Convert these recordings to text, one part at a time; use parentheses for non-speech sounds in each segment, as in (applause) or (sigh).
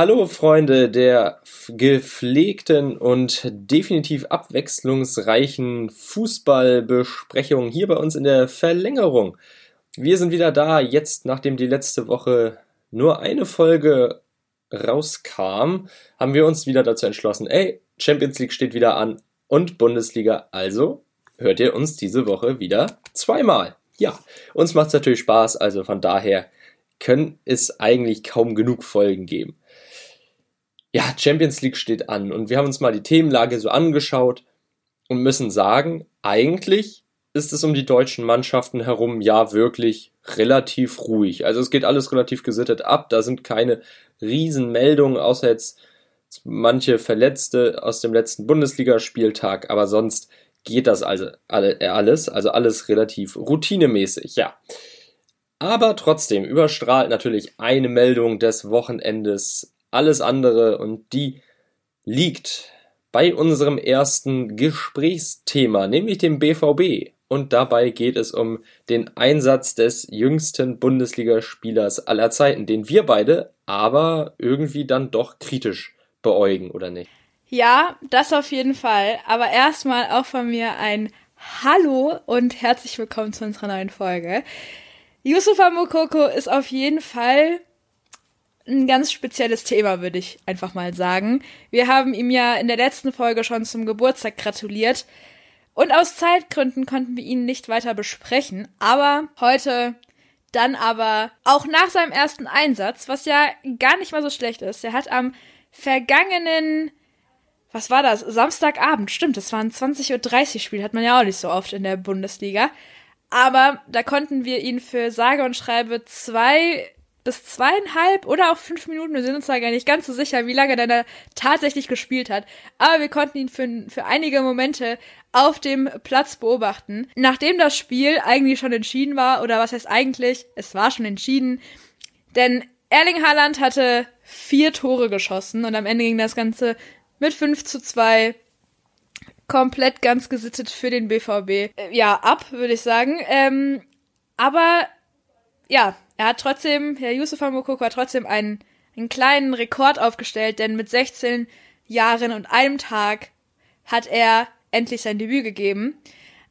Hallo Freunde der gepflegten und definitiv abwechslungsreichen Fußballbesprechung hier bei uns in der Verlängerung. Wir sind wieder da, jetzt nachdem die letzte Woche nur eine Folge rauskam, haben wir uns wieder dazu entschlossen, ey, Champions League steht wieder an und Bundesliga, also hört ihr uns diese Woche wieder zweimal. Ja, uns macht es natürlich Spaß, also von daher können es eigentlich kaum genug Folgen geben ja, Champions League steht an und wir haben uns mal die Themenlage so angeschaut und müssen sagen, eigentlich ist es um die deutschen Mannschaften herum ja wirklich relativ ruhig. Also es geht alles relativ gesittet ab, da sind keine Riesenmeldungen, außer jetzt manche Verletzte aus dem letzten Bundesligaspieltag, aber sonst geht das also alles, also alles relativ routinemäßig, ja. Aber trotzdem überstrahlt natürlich eine Meldung des Wochenendes alles andere und die liegt bei unserem ersten Gesprächsthema, nämlich dem BVB. Und dabei geht es um den Einsatz des jüngsten Bundesligaspielers aller Zeiten, den wir beide aber irgendwie dann doch kritisch beäugen, oder nicht? Ja, das auf jeden Fall. Aber erstmal auch von mir ein Hallo und herzlich willkommen zu unserer neuen Folge. Yusufa Mokoko ist auf jeden Fall ein ganz spezielles Thema, würde ich einfach mal sagen. Wir haben ihm ja in der letzten Folge schon zum Geburtstag gratuliert. Und aus Zeitgründen konnten wir ihn nicht weiter besprechen. Aber heute dann aber auch nach seinem ersten Einsatz, was ja gar nicht mal so schlecht ist. Er hat am vergangenen, was war das? Samstagabend, stimmt, das war ein 20.30 Uhr Spiel, hat man ja auch nicht so oft in der Bundesliga. Aber da konnten wir ihn für sage und schreibe zwei bis zweieinhalb oder auch fünf Minuten. Wir sind uns da gar nicht ganz so sicher, wie lange der da tatsächlich gespielt hat. Aber wir konnten ihn für, für einige Momente auf dem Platz beobachten. Nachdem das Spiel eigentlich schon entschieden war, oder was heißt eigentlich, es war schon entschieden, denn Erling Haaland hatte vier Tore geschossen und am Ende ging das Ganze mit 5 zu 2 komplett ganz gesittet für den BVB. Äh, ja, ab, würde ich sagen. Ähm, aber ja, er hat trotzdem, Herr Yusufa Mokoko hat trotzdem einen, einen kleinen Rekord aufgestellt, denn mit 16 Jahren und einem Tag hat er endlich sein Debüt gegeben.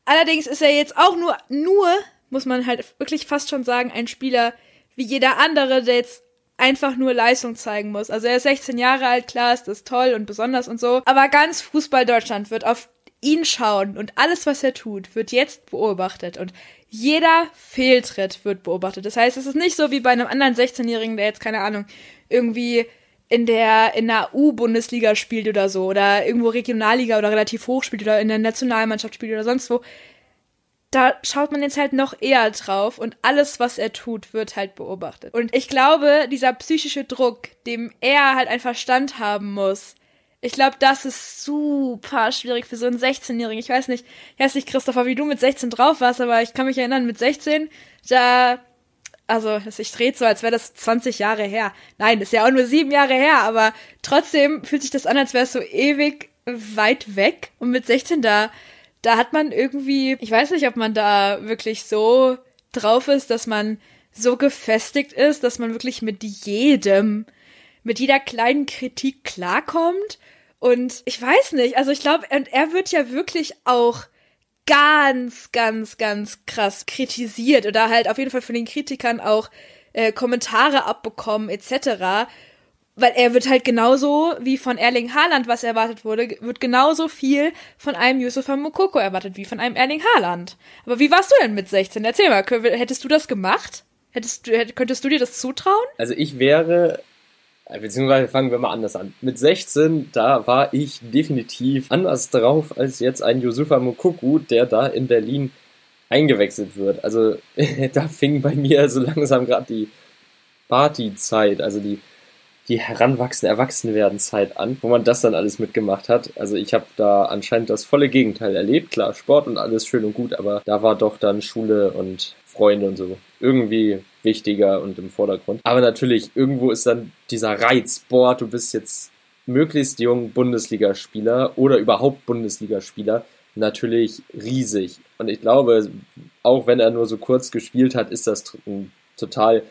Allerdings ist er jetzt auch nur, nur, muss man halt wirklich fast schon sagen, ein Spieler wie jeder andere, der jetzt einfach nur Leistung zeigen muss. Also er ist 16 Jahre alt, klar, ist das toll und besonders und so. Aber ganz Fußball Deutschland wird auf ihn schauen und alles, was er tut, wird jetzt beobachtet und jeder Fehltritt wird beobachtet. Das heißt, es ist nicht so wie bei einem anderen 16-Jährigen, der jetzt, keine Ahnung, irgendwie in der, in der U-Bundesliga spielt oder so, oder irgendwo Regionalliga oder relativ hoch spielt oder in der Nationalmannschaft spielt oder sonst wo. Da schaut man jetzt halt noch eher drauf und alles, was er tut, wird halt beobachtet. Und ich glaube, dieser psychische Druck, dem er halt einfach standhaben muss, ich glaube, das ist super schwierig für so einen 16-Jährigen. Ich weiß nicht, ich weiß nicht, Christopher, wie du mit 16 drauf warst, aber ich kann mich erinnern, mit 16, da, also, ich drehe so, als wäre das 20 Jahre her. Nein, ist ja auch nur sieben Jahre her, aber trotzdem fühlt sich das an, als wäre es so ewig weit weg. Und mit 16 da, da hat man irgendwie, ich weiß nicht, ob man da wirklich so drauf ist, dass man so gefestigt ist, dass man wirklich mit jedem mit jeder kleinen Kritik klarkommt. Und ich weiß nicht, also ich glaube, er wird ja wirklich auch ganz, ganz, ganz krass kritisiert oder halt auf jeden Fall von den Kritikern auch äh, Kommentare abbekommen etc. Weil er wird halt genauso wie von Erling Haaland, was erwartet wurde, wird genauso viel von einem Yusufa Mokoko erwartet wie von einem Erling Haaland. Aber wie warst du denn mit 16? Erzähl mal, hättest du das gemacht? Hättest du, könntest du dir das zutrauen? Also ich wäre beziehungsweise fangen wir mal anders an. Mit 16, da war ich definitiv anders drauf als jetzt ein Yusufa Mukuku, der da in Berlin eingewechselt wird. Also (laughs) da fing bei mir so langsam gerade die Partyzeit, also die, die heranwachsende Erwachsenwerdenzeit an, wo man das dann alles mitgemacht hat. Also ich habe da anscheinend das volle Gegenteil erlebt. Klar, Sport und alles schön und gut, aber da war doch dann Schule und Freunde und so irgendwie wichtiger und im Vordergrund. Aber natürlich, irgendwo ist dann dieser Reiz, boah, du bist jetzt möglichst jung Bundesligaspieler oder überhaupt Bundesligaspieler natürlich riesig. Und ich glaube, auch wenn er nur so kurz gespielt hat, ist das ein total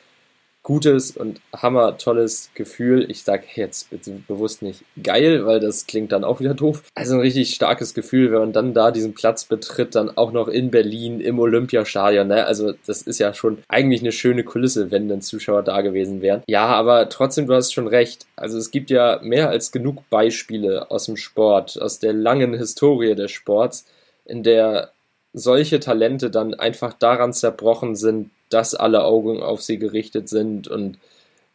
gutes und hammer tolles Gefühl. Ich sage jetzt bewusst nicht geil, weil das klingt dann auch wieder doof. Also ein richtig starkes Gefühl, wenn man dann da diesen Platz betritt, dann auch noch in Berlin im Olympiastadion. Ne? Also das ist ja schon eigentlich eine schöne Kulisse, wenn dann Zuschauer da gewesen wären. Ja, aber trotzdem, du hast schon recht. Also es gibt ja mehr als genug Beispiele aus dem Sport, aus der langen Historie des Sports, in der solche Talente dann einfach daran zerbrochen sind, dass alle Augen auf sie gerichtet sind und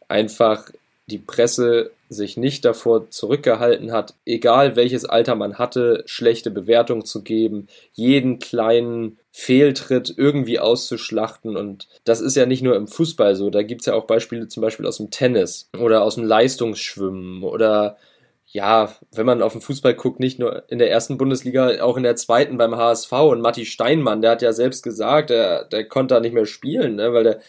einfach die Presse sich nicht davor zurückgehalten hat, egal welches Alter man hatte, schlechte Bewertung zu geben, jeden kleinen Fehltritt irgendwie auszuschlachten. Und das ist ja nicht nur im Fußball so, da gibt es ja auch Beispiele zum Beispiel aus dem Tennis oder aus dem Leistungsschwimmen oder ja, wenn man auf den Fußball guckt, nicht nur in der ersten Bundesliga, auch in der zweiten beim HSV und Matti Steinmann, der hat ja selbst gesagt, der, der konnte da nicht mehr spielen, ne, weil der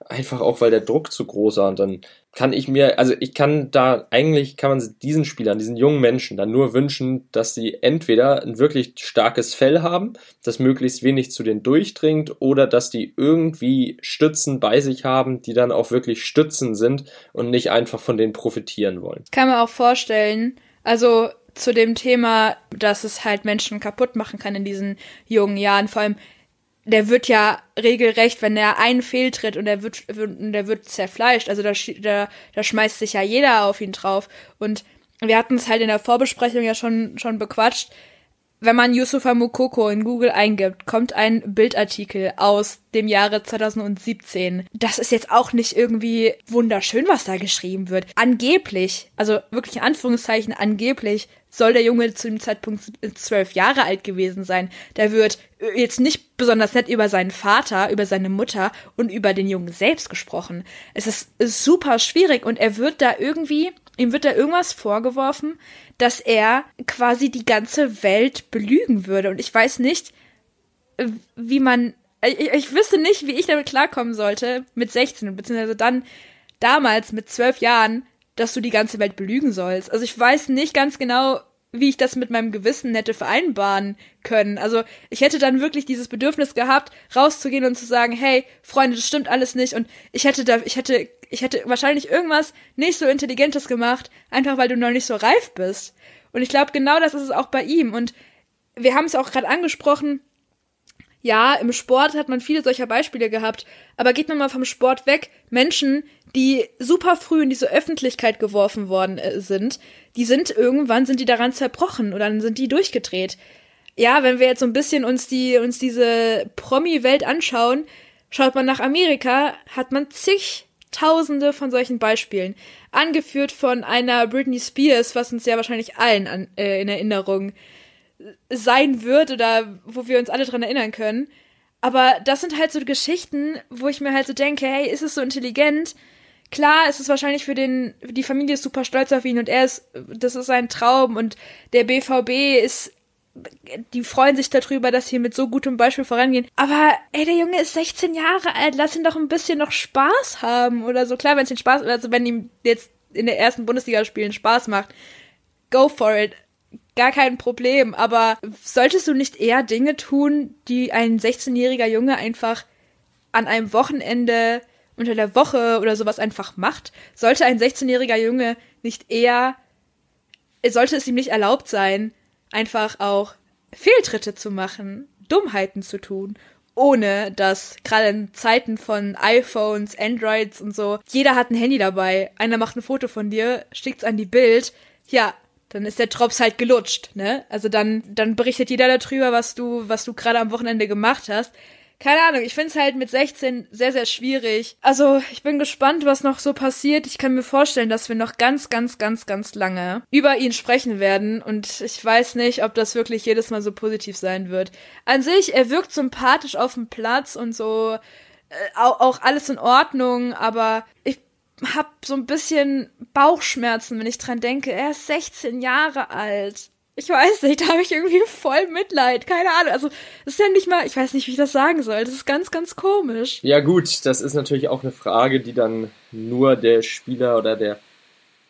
einfach auch, weil der Druck zu groß war. Und dann kann ich mir, also ich kann da, eigentlich kann man diesen Spielern, diesen jungen Menschen dann nur wünschen, dass sie entweder ein wirklich starkes Fell haben, das möglichst wenig zu denen durchdringt, oder dass die irgendwie Stützen bei sich haben, die dann auch wirklich Stützen sind und nicht einfach von denen profitieren wollen. Kann man auch vorstellen, also zu dem Thema, dass es halt Menschen kaputt machen kann in diesen jungen Jahren, vor allem der wird ja regelrecht, wenn er einen fehltritt und der wird, der wird zerfleischt. Also da, da, da schmeißt sich ja jeder auf ihn drauf. Und wir hatten es halt in der Vorbesprechung ja schon, schon bequatscht. Wenn man Yusufa Mukoko in Google eingibt, kommt ein Bildartikel aus dem Jahre 2017. Das ist jetzt auch nicht irgendwie wunderschön, was da geschrieben wird. Angeblich, also wirklich in Anführungszeichen angeblich, soll der Junge zu dem Zeitpunkt zwölf Jahre alt gewesen sein. Der wird jetzt nicht besonders nett über seinen Vater, über seine Mutter und über den Jungen selbst gesprochen. Es ist super schwierig und er wird da irgendwie, ihm wird da irgendwas vorgeworfen, dass er quasi die ganze Welt belügen würde. Und ich weiß nicht, wie man, ich, ich wüsste nicht, wie ich damit klarkommen sollte mit 16, beziehungsweise dann damals mit 12 Jahren, dass du die ganze Welt belügen sollst. Also ich weiß nicht ganz genau, wie ich das mit meinem Gewissen hätte vereinbaren können. Also ich hätte dann wirklich dieses Bedürfnis gehabt, rauszugehen und zu sagen, hey, Freunde, das stimmt alles nicht und ich hätte da, ich hätte, ich hätte wahrscheinlich irgendwas nicht so Intelligentes gemacht, einfach weil du noch nicht so reif bist. Und ich glaube, genau das ist es auch bei ihm. Und wir haben es auch gerade angesprochen, ja, im Sport hat man viele solcher Beispiele gehabt, aber geht man mal vom Sport weg, Menschen, die super früh in diese Öffentlichkeit geworfen worden äh, sind, die sind irgendwann sind die daran zerbrochen oder dann sind die durchgedreht. Ja, wenn wir jetzt so ein bisschen uns die uns diese Promi-Welt anschauen, schaut man nach Amerika, hat man zigtausende von solchen Beispielen, angeführt von einer Britney Spears, was uns ja wahrscheinlich allen an, äh, in Erinnerung sein wird oder wo wir uns alle dran erinnern können. Aber das sind halt so Geschichten, wo ich mir halt so denke, hey, ist es so intelligent? Klar, es ist wahrscheinlich für den, die Familie ist super stolz auf ihn und er ist, das ist sein Traum und der BVB ist, die freuen sich darüber, dass sie mit so gutem Beispiel vorangehen. Aber, ey, der Junge ist 16 Jahre alt, lass ihn doch ein bisschen noch Spaß haben oder so. Klar, wenn es ihn Spaß, also wenn ihm jetzt in der ersten Bundesliga spielen Spaß macht, go for it gar kein Problem. Aber solltest du nicht eher Dinge tun, die ein 16-jähriger Junge einfach an einem Wochenende unter der Woche oder sowas einfach macht? Sollte ein 16-jähriger Junge nicht eher, sollte es ihm nicht erlaubt sein, einfach auch Fehltritte zu machen, Dummheiten zu tun ohne dass gerade in Zeiten von iPhones, Androids und so, jeder hat ein Handy dabei. Einer macht ein Foto von dir, schickt's an die Bild. Ja, dann ist der Drops halt gelutscht, ne? Also dann, dann berichtet jeder darüber, was du, was du gerade am Wochenende gemacht hast. Keine Ahnung, ich find's halt mit 16 sehr, sehr schwierig. Also, ich bin gespannt, was noch so passiert. Ich kann mir vorstellen, dass wir noch ganz, ganz, ganz, ganz lange über ihn sprechen werden. Und ich weiß nicht, ob das wirklich jedes Mal so positiv sein wird. An sich, er wirkt sympathisch auf dem Platz und so, äh, auch, auch alles in Ordnung, aber ich hab so ein bisschen Bauchschmerzen, wenn ich dran denke. Er ist 16 Jahre alt. Ich weiß nicht, da habe ich irgendwie voll Mitleid. Keine Ahnung. Also, das ist ja nicht mal, ich weiß nicht, wie ich das sagen soll. Das ist ganz, ganz komisch. Ja, gut, das ist natürlich auch eine Frage, die dann nur der Spieler oder der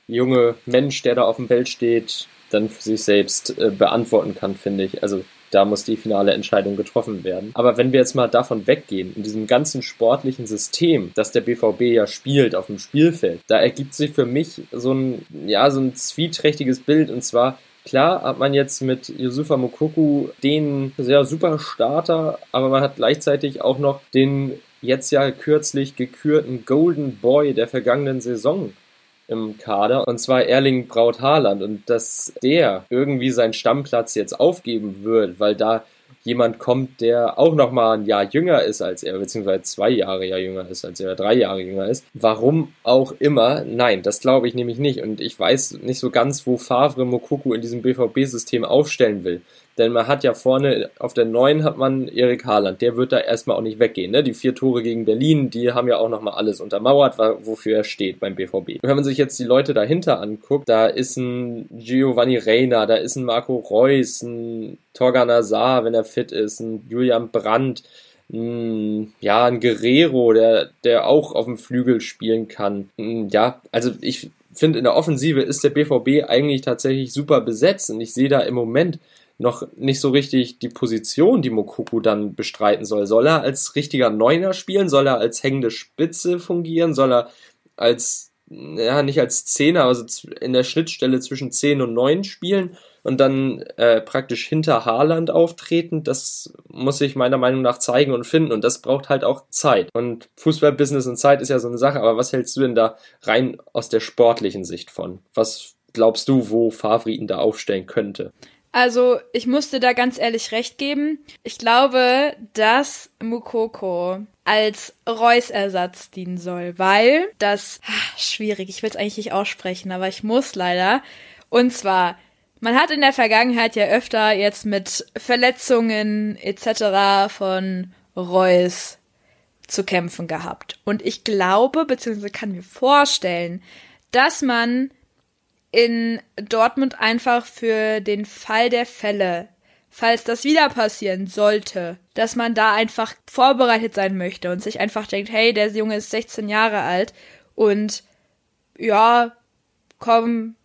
junge Mensch, der da auf dem Feld steht, dann für sich selbst äh, beantworten kann, finde ich. Also, da muss die finale Entscheidung getroffen werden. Aber wenn wir jetzt mal davon weggehen, in diesem ganzen sportlichen System, das der BVB ja spielt auf dem Spielfeld, da ergibt sich für mich so ein, ja, so ein zwieträchtiges Bild und zwar Klar hat man jetzt mit Yusufa Mokoku den sehr super Starter, aber man hat gleichzeitig auch noch den jetzt ja kürzlich gekürten Golden Boy der vergangenen Saison im Kader, und zwar Erling Braut Haaland. Und dass der irgendwie seinen Stammplatz jetzt aufgeben wird, weil da jemand kommt, der auch noch mal ein Jahr jünger ist als er, beziehungsweise zwei Jahre ja jünger ist als er, drei Jahre jünger ist. Warum auch immer, nein, das glaube ich nämlich nicht. Und ich weiß nicht so ganz, wo Favre Mokuku in diesem BVB-System aufstellen will. Denn man hat ja vorne auf der neuen hat man Erik Haaland, der wird da erstmal auch nicht weggehen. Ne? Die vier Tore gegen Berlin, die haben ja auch nochmal alles untermauert, wofür er steht beim BVB. Wenn man sich jetzt die Leute dahinter anguckt, da ist ein Giovanni Reina, da ist ein Marco Reus, ein Torgan Azar, wenn er fit ist, ein Julian Brandt, ein, ja, ein Guerrero, der, der auch auf dem Flügel spielen kann. Ja, also ich finde, in der Offensive ist der BVB eigentlich tatsächlich super besetzt und ich sehe da im Moment noch nicht so richtig die Position, die Mokuku dann bestreiten soll. Soll er als richtiger Neuner spielen? Soll er als hängende Spitze fungieren? Soll er als, ja, nicht als Zehner, also in der Schnittstelle zwischen 10 und 9 spielen und dann äh, praktisch hinter Haaland auftreten? Das muss sich meiner Meinung nach zeigen und finden und das braucht halt auch Zeit. Und Fußballbusiness und Zeit ist ja so eine Sache, aber was hältst du denn da rein aus der sportlichen Sicht von? Was glaubst du, wo Favre ihn da aufstellen könnte? Also, ich musste da ganz ehrlich recht geben. Ich glaube, dass Mukoko als Reus-Ersatz dienen soll, weil das ach, schwierig, ich will es eigentlich nicht aussprechen, aber ich muss leider. Und zwar, man hat in der Vergangenheit ja öfter jetzt mit Verletzungen etc. von Reus zu kämpfen gehabt. Und ich glaube, beziehungsweise kann mir vorstellen, dass man in Dortmund einfach für den Fall der Fälle, falls das wieder passieren sollte, dass man da einfach vorbereitet sein möchte und sich einfach denkt, hey, der Junge ist 16 Jahre alt und ja, komm,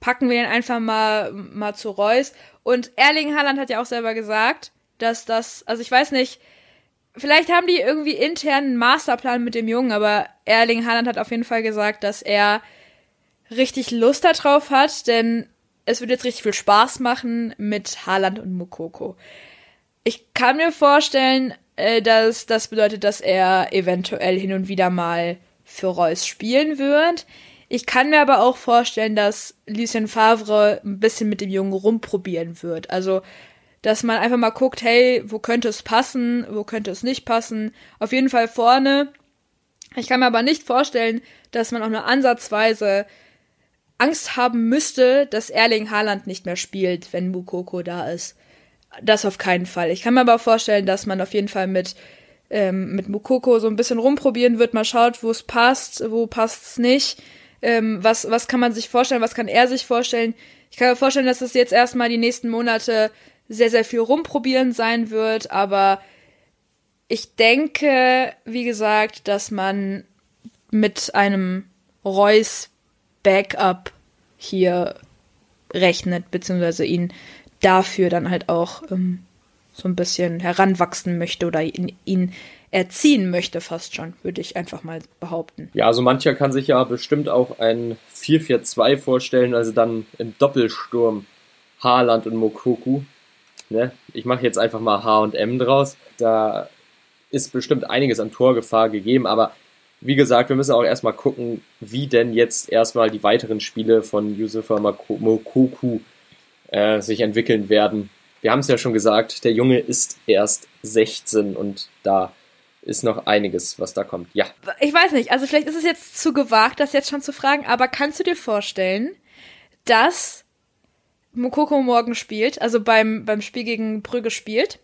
packen wir den einfach mal, mal zu Reus. Und Erling Haaland hat ja auch selber gesagt, dass das, also ich weiß nicht, vielleicht haben die irgendwie intern einen Masterplan mit dem Jungen, aber Erling Haaland hat auf jeden Fall gesagt, dass er richtig Lust darauf hat, denn es wird jetzt richtig viel Spaß machen mit Haaland und Mukoko. Ich kann mir vorstellen, äh, dass das bedeutet, dass er eventuell hin und wieder mal für Reus spielen wird. Ich kann mir aber auch vorstellen, dass Lucien Favre ein bisschen mit dem Jungen rumprobieren wird. Also, dass man einfach mal guckt, hey, wo könnte es passen, wo könnte es nicht passen. Auf jeden Fall vorne. Ich kann mir aber nicht vorstellen, dass man auch nur ansatzweise Angst haben müsste, dass Erling Haaland nicht mehr spielt, wenn Mukoko da ist. Das auf keinen Fall. Ich kann mir aber vorstellen, dass man auf jeden Fall mit, ähm, mit Mukoko so ein bisschen rumprobieren wird, mal schaut, wo es passt, wo passt es nicht. Ähm, was, was kann man sich vorstellen, was kann er sich vorstellen? Ich kann mir vorstellen, dass es jetzt erstmal die nächsten Monate sehr, sehr viel rumprobieren sein wird, aber ich denke, wie gesagt, dass man mit einem Reus Backup hier rechnet, beziehungsweise ihn dafür dann halt auch ähm, so ein bisschen heranwachsen möchte oder ihn, ihn erziehen möchte, fast schon, würde ich einfach mal behaupten. Ja, also mancher kann sich ja bestimmt auch ein 4-4-2 vorstellen, also dann im Doppelsturm Haaland und Mokoku. Ne? Ich mache jetzt einfach mal H und M draus. Da ist bestimmt einiges an Torgefahr gegeben, aber wie gesagt, wir müssen auch erstmal gucken, wie denn jetzt erstmal die weiteren Spiele von Yusufa Mokoku äh, sich entwickeln werden. Wir haben es ja schon gesagt, der Junge ist erst 16 und da ist noch einiges, was da kommt. Ja. Ich weiß nicht, also vielleicht ist es jetzt zu gewagt, das jetzt schon zu fragen, aber kannst du dir vorstellen, dass Mokoko morgen spielt, also beim, beim Spiel gegen Brügge spielt?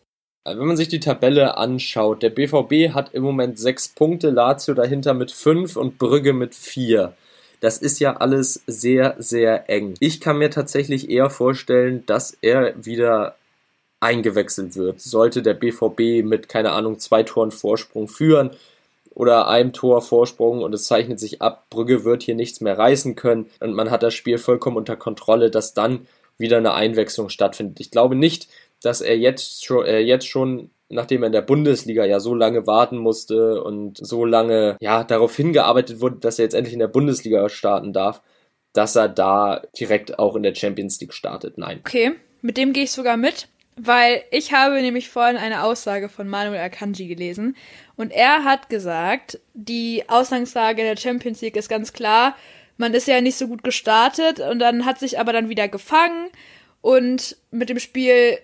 Wenn man sich die Tabelle anschaut, der BVB hat im Moment sechs Punkte, Lazio dahinter mit fünf und Brügge mit vier. Das ist ja alles sehr, sehr eng. Ich kann mir tatsächlich eher vorstellen, dass er wieder eingewechselt wird. Sollte der BVB mit, keine Ahnung, zwei Toren Vorsprung führen oder einem Tor Vorsprung und es zeichnet sich ab, Brügge wird hier nichts mehr reißen können und man hat das Spiel vollkommen unter Kontrolle, dass dann wieder eine Einwechslung stattfindet. Ich glaube nicht, dass er jetzt schon, äh, jetzt schon nachdem er in der Bundesliga ja so lange warten musste und so lange ja darauf hingearbeitet wurde, dass er jetzt endlich in der Bundesliga starten darf, dass er da direkt auch in der Champions League startet. Nein. Okay, mit dem gehe ich sogar mit, weil ich habe nämlich vorhin eine Aussage von Manuel Akanji gelesen und er hat gesagt, die Ausgangslage der Champions League ist ganz klar. Man ist ja nicht so gut gestartet und dann hat sich aber dann wieder gefangen und mit dem Spiel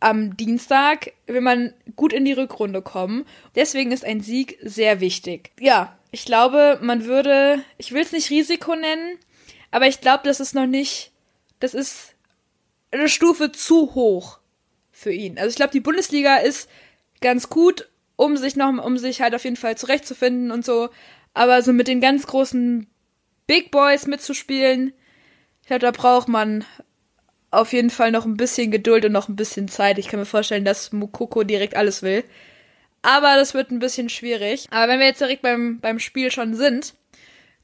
am Dienstag will man gut in die Rückrunde kommen. Deswegen ist ein Sieg sehr wichtig. Ja, ich glaube, man würde, ich will es nicht Risiko nennen, aber ich glaube, das ist noch nicht, das ist eine Stufe zu hoch für ihn. Also ich glaube, die Bundesliga ist ganz gut, um sich noch, um sich halt auf jeden Fall zurechtzufinden und so. Aber so mit den ganz großen Big Boys mitzuspielen, ich glaube, da braucht man auf jeden Fall noch ein bisschen Geduld und noch ein bisschen Zeit. Ich kann mir vorstellen, dass Mukoko direkt alles will. Aber das wird ein bisschen schwierig. Aber wenn wir jetzt direkt beim, beim Spiel schon sind,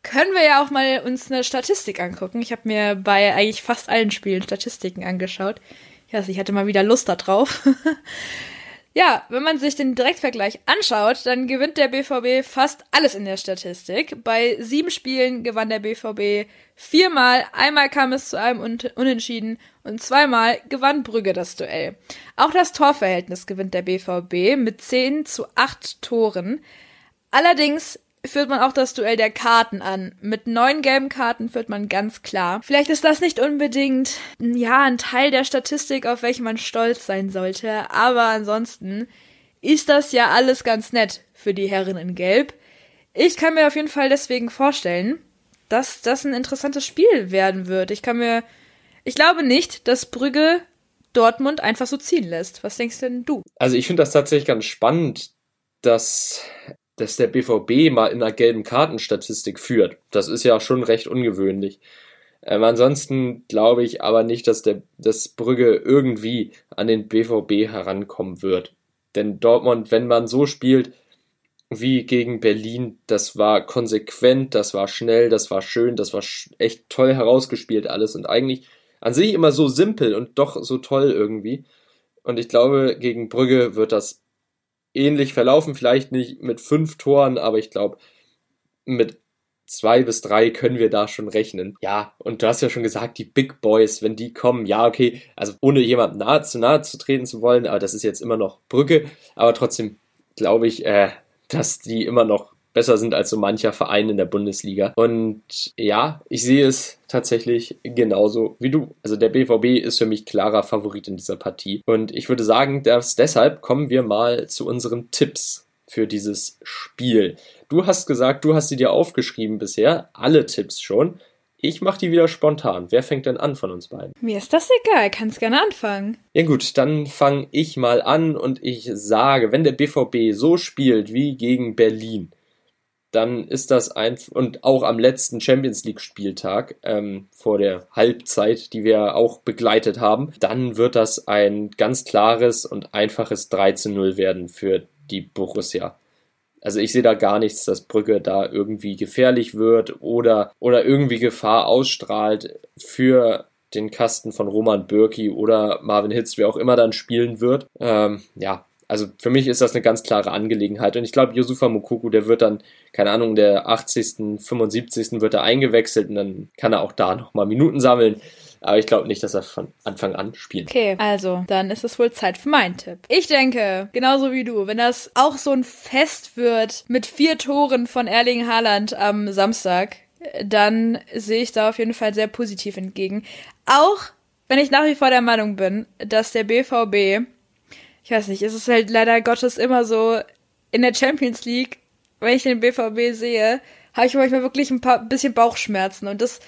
können wir ja auch mal uns eine Statistik angucken. Ich habe mir bei eigentlich fast allen Spielen Statistiken angeschaut. Ich weiß, ich hatte mal wieder Lust da drauf. (laughs) Ja, wenn man sich den Direktvergleich anschaut, dann gewinnt der BVB fast alles in der Statistik. Bei sieben Spielen gewann der BVB viermal, einmal kam es zu einem Unentschieden und zweimal gewann Brügge das Duell. Auch das Torverhältnis gewinnt der BVB mit 10 zu 8 Toren. Allerdings führt man auch das Duell der Karten an. Mit neun gelben Karten führt man ganz klar. Vielleicht ist das nicht unbedingt, ja, ein Teil der Statistik, auf welchen man stolz sein sollte, aber ansonsten ist das ja alles ganz nett für die Herren in Gelb. Ich kann mir auf jeden Fall deswegen vorstellen, dass das ein interessantes Spiel werden wird. Ich kann mir, ich glaube nicht, dass Brügge Dortmund einfach so ziehen lässt. Was denkst denn du? Also ich finde das tatsächlich ganz spannend, dass dass der BVB mal in einer gelben Kartenstatistik führt. Das ist ja schon recht ungewöhnlich. Ähm, ansonsten glaube ich aber nicht, dass der dass Brügge irgendwie an den BVB herankommen wird. Denn Dortmund, wenn man so spielt wie gegen Berlin, das war konsequent, das war schnell, das war schön, das war echt toll herausgespielt alles und eigentlich an sich immer so simpel und doch so toll irgendwie. Und ich glaube, gegen Brügge wird das ähnlich verlaufen, vielleicht nicht mit fünf Toren, aber ich glaube, mit zwei bis drei können wir da schon rechnen. Ja, und du hast ja schon gesagt, die Big Boys, wenn die kommen, ja, okay, also ohne jemand nahe zu nahe zu treten zu wollen, aber das ist jetzt immer noch Brücke, aber trotzdem glaube ich, äh, dass die immer noch besser sind als so mancher Verein in der Bundesliga. Und ja, ich sehe es tatsächlich genauso wie du. Also der BVB ist für mich klarer Favorit in dieser Partie. Und ich würde sagen, dass deshalb kommen wir mal zu unseren Tipps für dieses Spiel. Du hast gesagt, du hast sie dir aufgeschrieben bisher, alle Tipps schon. Ich mache die wieder spontan. Wer fängt denn an von uns beiden? Mir ist das egal, kannst gerne anfangen. Ja gut, dann fange ich mal an und ich sage, wenn der BVB so spielt wie gegen Berlin, dann ist das ein und auch am letzten Champions League Spieltag ähm, vor der Halbzeit, die wir auch begleitet haben, dann wird das ein ganz klares und einfaches 3 zu 0 werden für die Borussia. Also ich sehe da gar nichts, dass Brügge da irgendwie gefährlich wird oder, oder irgendwie Gefahr ausstrahlt für den Kasten von Roman Bürki oder Marvin Hitz, wer auch immer dann spielen wird. Ähm, ja, also für mich ist das eine ganz klare Angelegenheit. Und ich glaube, Yusufa Mukuku, der wird dann, keine Ahnung, der 80., 75. wird er eingewechselt und dann kann er auch da nochmal Minuten sammeln. Aber ich glaube nicht, dass er von Anfang an spielt. Okay, also dann ist es wohl Zeit für meinen Tipp. Ich denke, genauso wie du, wenn das auch so ein Fest wird mit vier Toren von Erling Haaland am Samstag, dann sehe ich da auf jeden Fall sehr positiv entgegen. Auch wenn ich nach wie vor der Meinung bin, dass der BVB ich weiß nicht, es ist halt leider Gottes immer so in der Champions League, wenn ich den BVB sehe, habe ich manchmal wirklich ein paar bisschen Bauchschmerzen und das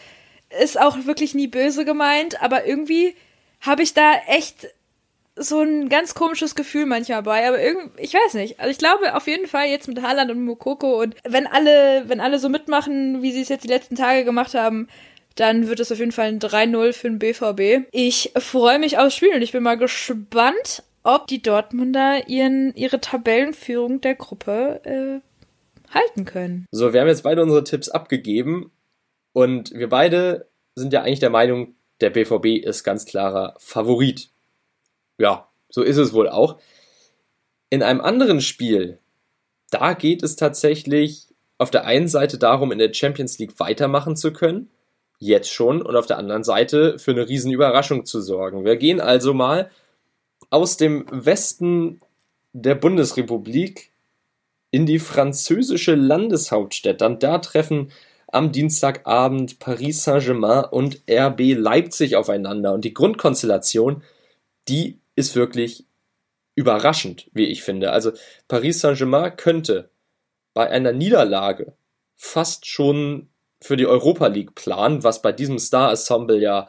ist auch wirklich nie böse gemeint, aber irgendwie habe ich da echt so ein ganz komisches Gefühl manchmal bei, aber irgendwie, ich weiß nicht. Also ich glaube auf jeden Fall jetzt mit Haaland und Mokoko und wenn alle, wenn alle so mitmachen, wie sie es jetzt die letzten Tage gemacht haben, dann wird es auf jeden Fall ein 3-0 für den BVB. Ich freue mich aufs Spiel und ich bin mal gespannt, ob die Dortmunder ihren, ihre Tabellenführung der Gruppe äh, halten können. So, wir haben jetzt beide unsere Tipps abgegeben und wir beide sind ja eigentlich der Meinung, der BVB ist ganz klarer Favorit. ja, so ist es wohl auch. In einem anderen Spiel, da geht es tatsächlich auf der einen Seite darum, in der Champions League weitermachen zu können, jetzt schon, und auf der anderen Seite für eine riesen Überraschung zu sorgen. Wir gehen also mal aus dem Westen der Bundesrepublik in die französische Landeshauptstadt. Dann da treffen am Dienstagabend Paris Saint-Germain und RB Leipzig aufeinander. Und die Grundkonstellation, die ist wirklich überraschend, wie ich finde. Also Paris Saint-Germain könnte bei einer Niederlage fast schon für die Europa League planen, was bei diesem Star-Ensemble ja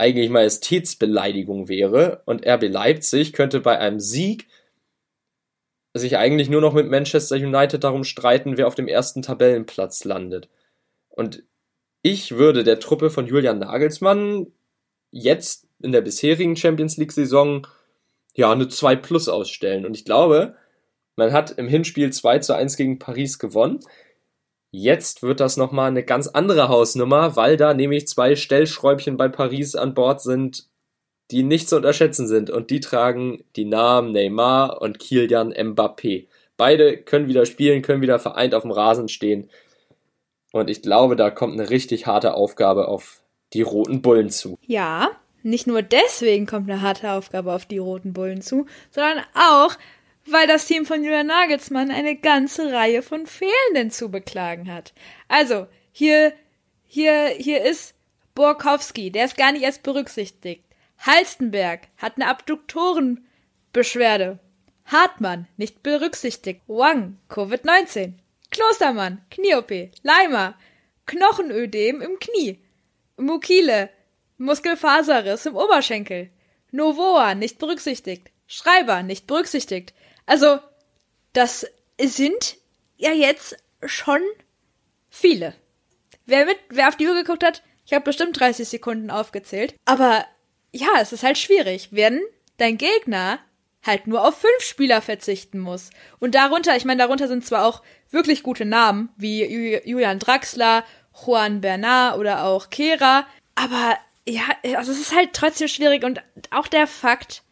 eigentlich Majestätsbeleidigung wäre. Und RB Leipzig könnte bei einem Sieg sich eigentlich nur noch mit Manchester United darum streiten, wer auf dem ersten Tabellenplatz landet. Und ich würde der Truppe von Julian Nagelsmann jetzt in der bisherigen Champions League Saison ja eine 2 plus ausstellen. Und ich glaube, man hat im Hinspiel 2 zu 1 gegen Paris gewonnen. Jetzt wird das nochmal eine ganz andere Hausnummer, weil da nämlich zwei Stellschräubchen bei Paris an Bord sind, die nicht zu unterschätzen sind. Und die tragen die Namen Neymar und Kilian Mbappé. Beide können wieder spielen, können wieder vereint auf dem Rasen stehen. Und ich glaube, da kommt eine richtig harte Aufgabe auf die roten Bullen zu. Ja, nicht nur deswegen kommt eine harte Aufgabe auf die roten Bullen zu, sondern auch, weil das Team von Julian Nagelsmann eine ganze Reihe von Fehlenden zu beklagen hat. Also, hier, hier, hier ist Borkowski, der ist gar nicht erst berücksichtigt. Halstenberg hat eine Abduktorenbeschwerde. Hartmann nicht berücksichtigt. Wang, Covid-19. Klostermann, Knie-OP. Leimer, Knochenödem im Knie. Mukile, Muskelfaserriss im Oberschenkel. Novoa nicht berücksichtigt. Schreiber nicht berücksichtigt. Also, das sind ja jetzt schon viele. Wer mit, wer auf die Uhr geguckt hat, ich habe bestimmt 30 Sekunden aufgezählt. Aber ja, es ist halt schwierig, wenn dein Gegner halt nur auf fünf Spieler verzichten muss. Und darunter, ich meine, darunter sind zwar auch wirklich gute Namen, wie Julian Draxler, Juan Bernard oder auch Kera, aber ja, also es ist halt trotzdem schwierig und auch der Fakt,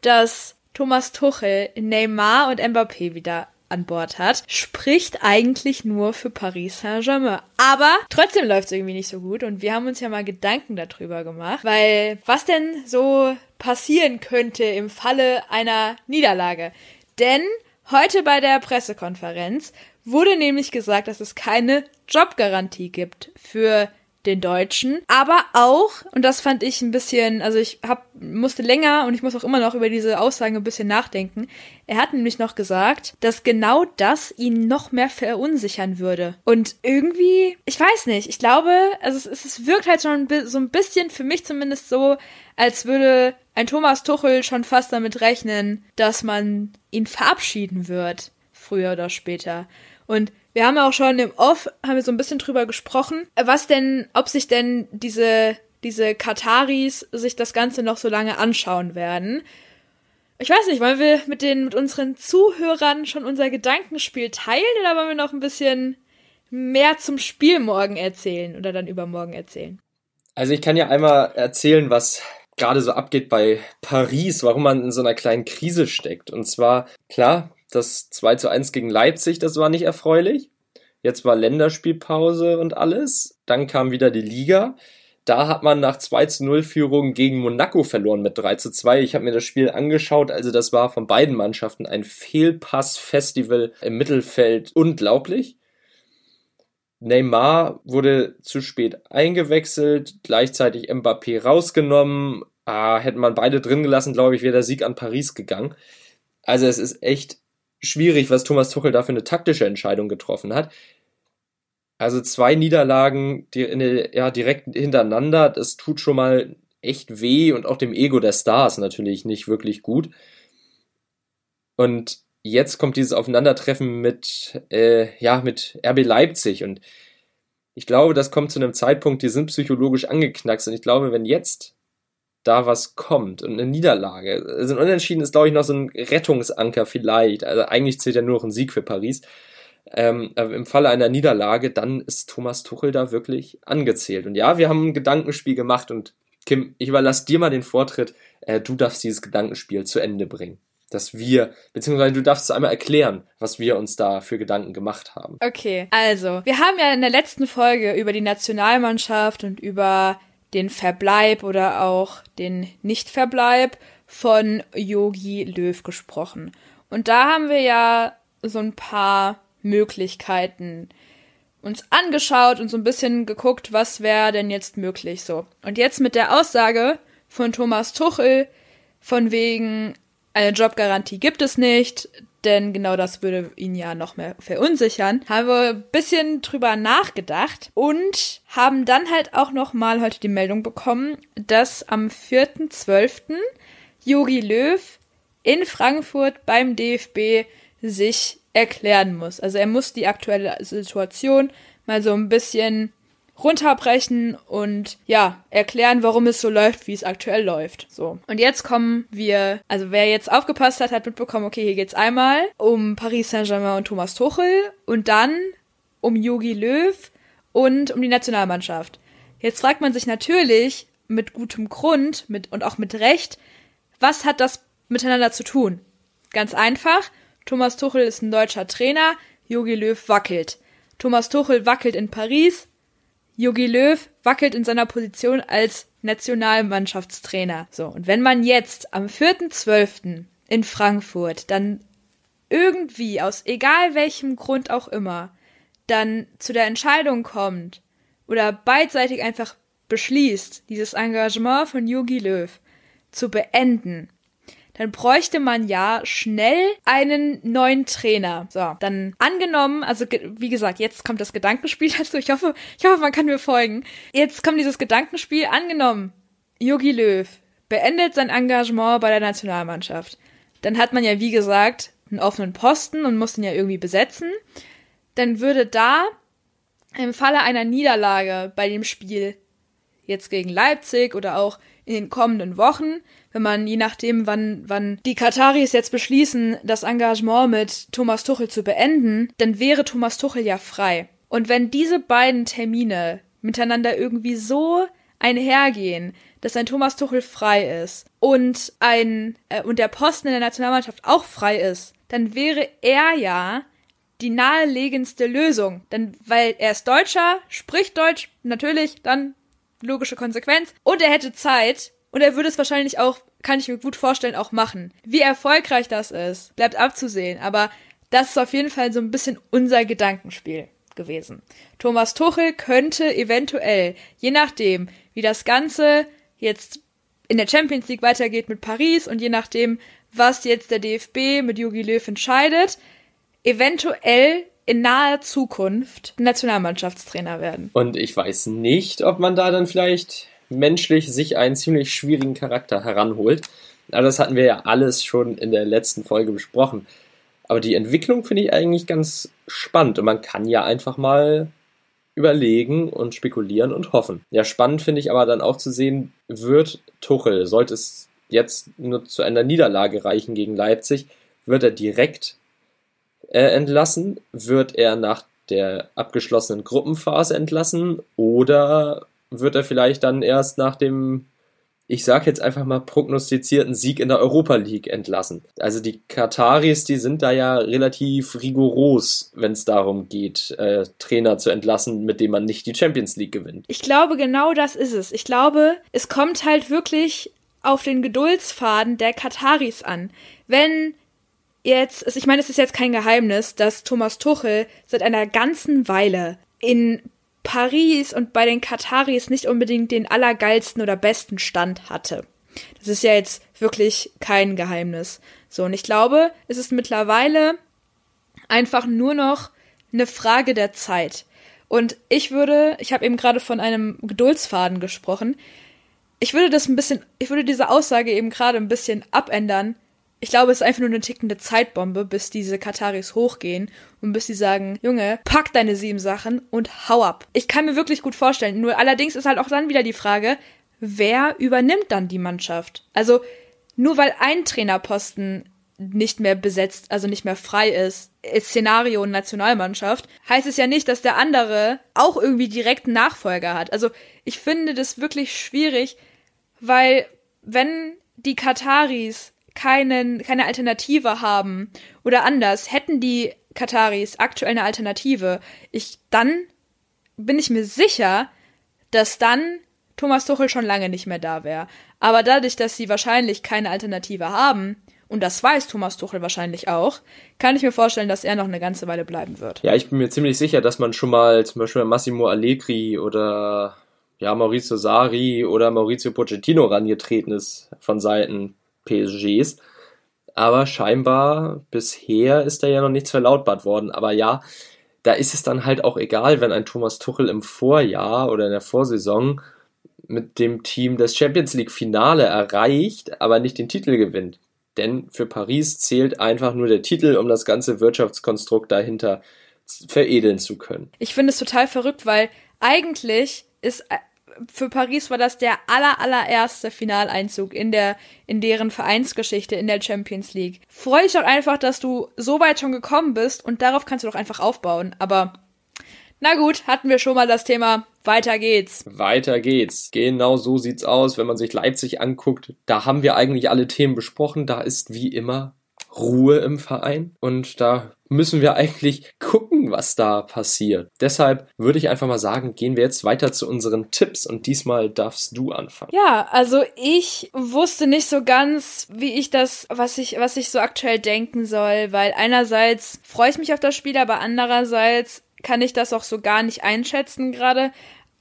dass Thomas Tuchel Neymar und Mbappé wieder an Bord hat, spricht eigentlich nur für Paris Saint-Germain. Aber trotzdem läuft es irgendwie nicht so gut und wir haben uns ja mal Gedanken darüber gemacht, weil was denn so passieren könnte im Falle einer Niederlage? Denn heute bei der Pressekonferenz wurde nämlich gesagt, dass es keine Jobgarantie gibt für den Deutschen, aber auch, und das fand ich ein bisschen, also ich hab, musste länger und ich muss auch immer noch über diese Aussagen ein bisschen nachdenken. Er hat nämlich noch gesagt, dass genau das ihn noch mehr verunsichern würde. Und irgendwie, ich weiß nicht, ich glaube, also es, es wirkt halt schon so ein bisschen für mich zumindest so, als würde ein Thomas Tuchel schon fast damit rechnen, dass man ihn verabschieden wird, früher oder später. Und wir haben auch schon im Off, haben wir so ein bisschen drüber gesprochen, was denn, ob sich denn diese, diese Kataris sich das Ganze noch so lange anschauen werden. Ich weiß nicht, wollen wir mit den, mit unseren Zuhörern schon unser Gedankenspiel teilen oder wollen wir noch ein bisschen mehr zum Spiel morgen erzählen oder dann übermorgen erzählen? Also ich kann ja einmal erzählen, was gerade so abgeht bei Paris, warum man in so einer kleinen Krise steckt. Und zwar, klar, das 2 zu 1 gegen Leipzig, das war nicht erfreulich. Jetzt war Länderspielpause und alles. Dann kam wieder die Liga. Da hat man nach 2 zu 0 Führung gegen Monaco verloren mit 3 zu 2. Ich habe mir das Spiel angeschaut. Also das war von beiden Mannschaften ein Fehlpass-Festival im Mittelfeld. Unglaublich. Neymar wurde zu spät eingewechselt, gleichzeitig Mbappé rausgenommen. Ah, hätte man beide drin gelassen, glaube ich, wäre der Sieg an Paris gegangen. Also es ist echt schwierig, was Thomas Tuchel da für eine taktische Entscheidung getroffen hat. Also zwei Niederlagen die der, ja, direkt hintereinander, das tut schon mal echt weh und auch dem Ego der Stars natürlich nicht wirklich gut. Und jetzt kommt dieses Aufeinandertreffen mit, äh, ja, mit RB Leipzig und ich glaube, das kommt zu einem Zeitpunkt, die sind psychologisch angeknackst und ich glaube, wenn jetzt da was kommt und eine Niederlage. Also ein Unentschieden ist, glaube ich, noch so ein Rettungsanker vielleicht. Also eigentlich zählt ja nur noch ein Sieg für Paris. Ähm, aber im Falle einer Niederlage, dann ist Thomas Tuchel da wirklich angezählt. Und ja, wir haben ein Gedankenspiel gemacht und Kim, ich überlasse dir mal den Vortritt. Äh, du darfst dieses Gedankenspiel zu Ende bringen. Dass wir, beziehungsweise du darfst einmal erklären, was wir uns da für Gedanken gemacht haben. Okay, also, wir haben ja in der letzten Folge über die Nationalmannschaft und über den Verbleib oder auch den Nichtverbleib von Yogi Löw gesprochen. Und da haben wir ja so ein paar Möglichkeiten uns angeschaut und so ein bisschen geguckt, was wäre denn jetzt möglich so. Und jetzt mit der Aussage von Thomas Tuchel von wegen eine Jobgarantie gibt es nicht, denn genau das würde ihn ja noch mehr verunsichern. Haben wir ein bisschen drüber nachgedacht und haben dann halt auch noch mal heute die Meldung bekommen, dass am 4.12. Jogi Löw in Frankfurt beim DFB sich erklären muss. Also er muss die aktuelle Situation mal so ein bisschen runterbrechen und ja, erklären, warum es so läuft, wie es aktuell läuft. So. Und jetzt kommen wir, also wer jetzt aufgepasst hat, hat mitbekommen, okay, hier geht's einmal um Paris Saint-Germain und Thomas Tuchel und dann um Yogi Löw und um die Nationalmannschaft. Jetzt fragt man sich natürlich mit gutem Grund mit, und auch mit Recht, was hat das miteinander zu tun? Ganz einfach, Thomas Tuchel ist ein deutscher Trainer, Jogi Löw wackelt. Thomas Tuchel wackelt in Paris, Jogi Löw wackelt in seiner Position als Nationalmannschaftstrainer. So, und wenn man jetzt am 4.12. in Frankfurt dann irgendwie aus egal welchem Grund auch immer dann zu der Entscheidung kommt oder beidseitig einfach beschließt, dieses Engagement von Jogi Löw zu beenden, dann bräuchte man ja schnell einen neuen Trainer. So, dann angenommen, also wie gesagt, jetzt kommt das Gedankenspiel (laughs) dazu. Ich hoffe, ich hoffe, man kann mir folgen. Jetzt kommt dieses Gedankenspiel. Angenommen, Yogi Löw beendet sein Engagement bei der Nationalmannschaft. Dann hat man ja, wie gesagt, einen offenen Posten und muss den ja irgendwie besetzen. Dann würde da im Falle einer Niederlage bei dem Spiel jetzt gegen Leipzig oder auch in den kommenden Wochen wenn man je nachdem, wann, wann die Kataris jetzt beschließen, das Engagement mit Thomas Tuchel zu beenden, dann wäre Thomas Tuchel ja frei. Und wenn diese beiden Termine miteinander irgendwie so einhergehen, dass ein Thomas Tuchel frei ist und ein äh, und der Posten in der Nationalmannschaft auch frei ist, dann wäre er ja die nahelegendste Lösung. Denn weil er ist Deutscher, spricht Deutsch, natürlich, dann logische Konsequenz. Und er hätte Zeit, und er würde es wahrscheinlich auch, kann ich mir gut vorstellen, auch machen. Wie erfolgreich das ist, bleibt abzusehen. Aber das ist auf jeden Fall so ein bisschen unser Gedankenspiel gewesen. Thomas Tuchel könnte eventuell, je nachdem, wie das Ganze jetzt in der Champions League weitergeht mit Paris und je nachdem, was jetzt der DFB mit Jogi Löw entscheidet, eventuell in naher Zukunft Nationalmannschaftstrainer werden. Und ich weiß nicht, ob man da dann vielleicht menschlich sich einen ziemlich schwierigen Charakter heranholt. Aber das hatten wir ja alles schon in der letzten Folge besprochen. Aber die Entwicklung finde ich eigentlich ganz spannend und man kann ja einfach mal überlegen und spekulieren und hoffen. Ja, spannend finde ich aber dann auch zu sehen, wird Tuchel, sollte es jetzt nur zu einer Niederlage reichen gegen Leipzig, wird er direkt äh, entlassen? Wird er nach der abgeschlossenen Gruppenphase entlassen? Oder wird er vielleicht dann erst nach dem, ich sag jetzt einfach mal, prognostizierten Sieg in der Europa League entlassen. Also die Kataris, die sind da ja relativ rigoros, wenn es darum geht, äh, Trainer zu entlassen, mit dem man nicht die Champions League gewinnt. Ich glaube, genau das ist es. Ich glaube, es kommt halt wirklich auf den Geduldsfaden der Kataris an. Wenn jetzt, ich meine, es ist jetzt kein Geheimnis, dass Thomas Tuchel seit einer ganzen Weile in Paris und bei den Kataris nicht unbedingt den allergeilsten oder besten Stand hatte. Das ist ja jetzt wirklich kein Geheimnis. So, und ich glaube, es ist mittlerweile einfach nur noch eine Frage der Zeit. Und ich würde, ich habe eben gerade von einem Geduldsfaden gesprochen. Ich würde das ein bisschen, ich würde diese Aussage eben gerade ein bisschen abändern ich glaube, es ist einfach nur eine tickende Zeitbombe, bis diese Kataris hochgehen und bis sie sagen, Junge, pack deine sieben Sachen und hau ab. Ich kann mir wirklich gut vorstellen. Nur allerdings ist halt auch dann wieder die Frage, wer übernimmt dann die Mannschaft? Also, nur weil ein Trainerposten nicht mehr besetzt, also nicht mehr frei ist, ist Szenario Nationalmannschaft, heißt es ja nicht, dass der andere auch irgendwie direkt Nachfolger hat. Also, ich finde das wirklich schwierig, weil wenn die Kataris keinen, keine Alternative haben oder anders, hätten die Kataris aktuell eine Alternative, ich dann bin ich mir sicher, dass dann Thomas Tuchel schon lange nicht mehr da wäre. Aber dadurch, dass sie wahrscheinlich keine Alternative haben, und das weiß Thomas Tuchel wahrscheinlich auch, kann ich mir vorstellen, dass er noch eine ganze Weile bleiben wird. Ja, ich bin mir ziemlich sicher, dass man schon mal zum Beispiel Massimo Allegri oder ja, Maurizio Sari oder Maurizio Pochettino rangetreten ist von Seiten PSGs. Aber scheinbar bisher ist da ja noch nichts verlautbart worden. Aber ja, da ist es dann halt auch egal, wenn ein Thomas Tuchel im Vorjahr oder in der Vorsaison mit dem Team das Champions League Finale erreicht, aber nicht den Titel gewinnt. Denn für Paris zählt einfach nur der Titel, um das ganze Wirtschaftskonstrukt dahinter veredeln zu können. Ich finde es total verrückt, weil eigentlich ist für Paris war das der aller, allererste Finaleinzug in der, in deren Vereinsgeschichte in der Champions League. Freue dich doch einfach, dass du so weit schon gekommen bist und darauf kannst du doch einfach aufbauen. Aber, na gut, hatten wir schon mal das Thema. Weiter geht's. Weiter geht's. Genau so sieht's aus, wenn man sich Leipzig anguckt. Da haben wir eigentlich alle Themen besprochen. Da ist wie immer Ruhe im Verein und da müssen wir eigentlich gucken, was da passiert. Deshalb würde ich einfach mal sagen, gehen wir jetzt weiter zu unseren Tipps und diesmal darfst du anfangen. Ja, also ich wusste nicht so ganz, wie ich das, was ich, was ich so aktuell denken soll, weil einerseits freue ich mich auf das Spiel, aber andererseits kann ich das auch so gar nicht einschätzen gerade,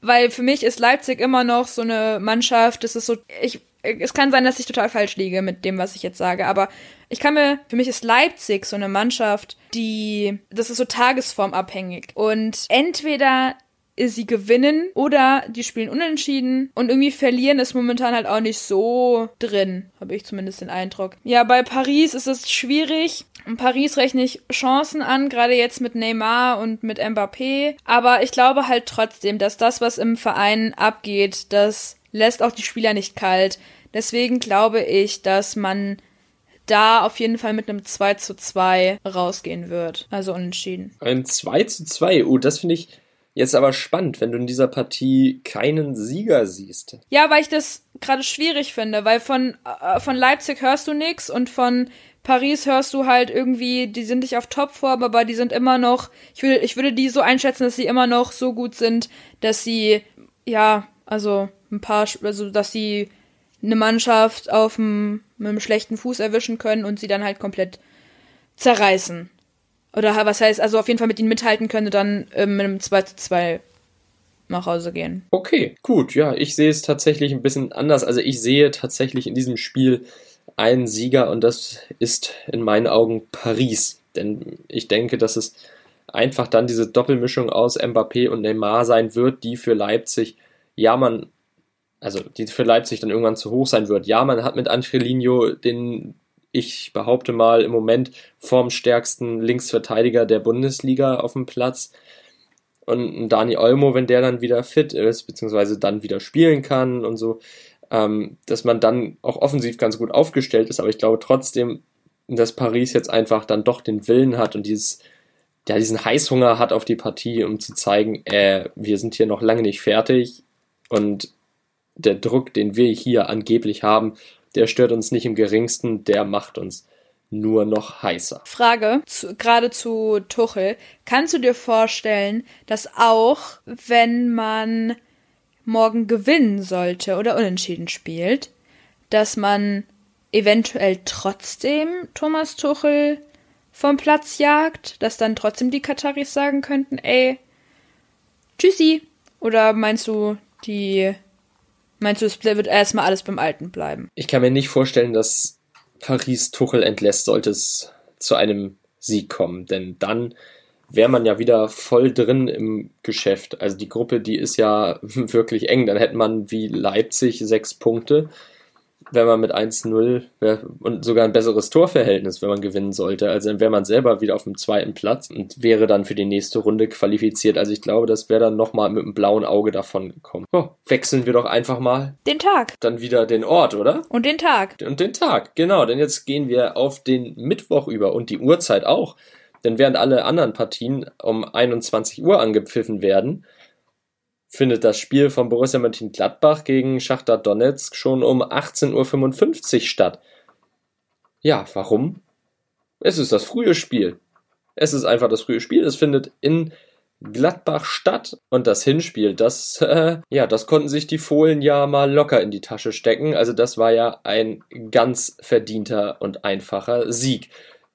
weil für mich ist Leipzig immer noch so eine Mannschaft, das ist so, ich, es kann sein, dass ich total falsch liege mit dem, was ich jetzt sage, aber ich kann mir, für mich ist Leipzig so eine Mannschaft, die, das ist so tagesformabhängig. Und entweder sie gewinnen oder die spielen unentschieden und irgendwie verlieren ist momentan halt auch nicht so drin, habe ich zumindest den Eindruck. Ja, bei Paris ist es schwierig. In Paris rechne ich Chancen an, gerade jetzt mit Neymar und mit Mbappé. Aber ich glaube halt trotzdem, dass das, was im Verein abgeht, das lässt auch die Spieler nicht kalt. Deswegen glaube ich, dass man da auf jeden Fall mit einem 2 zu 2 rausgehen wird. Also unentschieden. Ein 2 zu 2, oh, das finde ich jetzt aber spannend, wenn du in dieser Partie keinen Sieger siehst. Ja, weil ich das gerade schwierig finde, weil von, äh, von Leipzig hörst du nichts und von Paris hörst du halt irgendwie, die sind nicht auf Topform, aber die sind immer noch, ich würde, ich würde die so einschätzen, dass sie immer noch so gut sind, dass sie, ja, also ein paar, also dass sie eine Mannschaft auf einem, mit einem schlechten Fuß erwischen können und sie dann halt komplett zerreißen. Oder was heißt, also auf jeden Fall mit ihnen mithalten können und dann äh, mit einem 2 zu 2 nach Hause gehen. Okay, gut. Ja, ich sehe es tatsächlich ein bisschen anders. Also ich sehe tatsächlich in diesem Spiel einen Sieger und das ist in meinen Augen Paris. Denn ich denke, dass es einfach dann diese Doppelmischung aus Mbappé und Neymar sein wird, die für Leipzig, ja, man also die für Leipzig dann irgendwann zu hoch sein wird. Ja, man hat mit Angelino den, ich behaupte mal, im Moment formstärksten Linksverteidiger der Bundesliga auf dem Platz. Und Dani Olmo, wenn der dann wieder fit ist, beziehungsweise dann wieder spielen kann und so, ähm, dass man dann auch offensiv ganz gut aufgestellt ist. Aber ich glaube trotzdem, dass Paris jetzt einfach dann doch den Willen hat und dieses, ja, diesen Heißhunger hat auf die Partie, um zu zeigen, äh, wir sind hier noch lange nicht fertig und der Druck, den wir hier angeblich haben, der stört uns nicht im geringsten, der macht uns nur noch heißer. Frage, zu, gerade zu Tuchel. Kannst du dir vorstellen, dass auch wenn man morgen gewinnen sollte oder unentschieden spielt, dass man eventuell trotzdem Thomas Tuchel vom Platz jagt, dass dann trotzdem die Kataris sagen könnten, ey, tschüssi. Oder meinst du, die Meinst du, es wird erstmal alles beim Alten bleiben? Ich kann mir nicht vorstellen, dass Paris Tuchel entlässt, sollte es zu einem Sieg kommen. Denn dann wäre man ja wieder voll drin im Geschäft. Also die Gruppe, die ist ja (laughs) wirklich eng. Dann hätte man wie Leipzig sechs Punkte wenn man mit 1-0 und sogar ein besseres Torverhältnis, wenn man gewinnen sollte. Also dann wäre man selber wieder auf dem zweiten Platz und wäre dann für die nächste Runde qualifiziert. Also ich glaube, das wäre dann nochmal mit einem blauen Auge davon gekommen. Oh, wechseln wir doch einfach mal. Den Tag. Dann wieder den Ort, oder? Und den Tag. Und den Tag, genau. Denn jetzt gehen wir auf den Mittwoch über und die Uhrzeit auch. Denn während alle anderen Partien um 21 Uhr angepfiffen werden, findet das Spiel von Borussia Mönchengladbach gegen Schachter Donetsk schon um 18.55 Uhr statt. Ja, warum? Es ist das frühe Spiel. Es ist einfach das frühe Spiel. Es findet in Gladbach statt und das Hinspiel, das (laughs) äh, ja, das konnten sich die Fohlen ja mal locker in die Tasche stecken. Also das war ja ein ganz verdienter und einfacher Sieg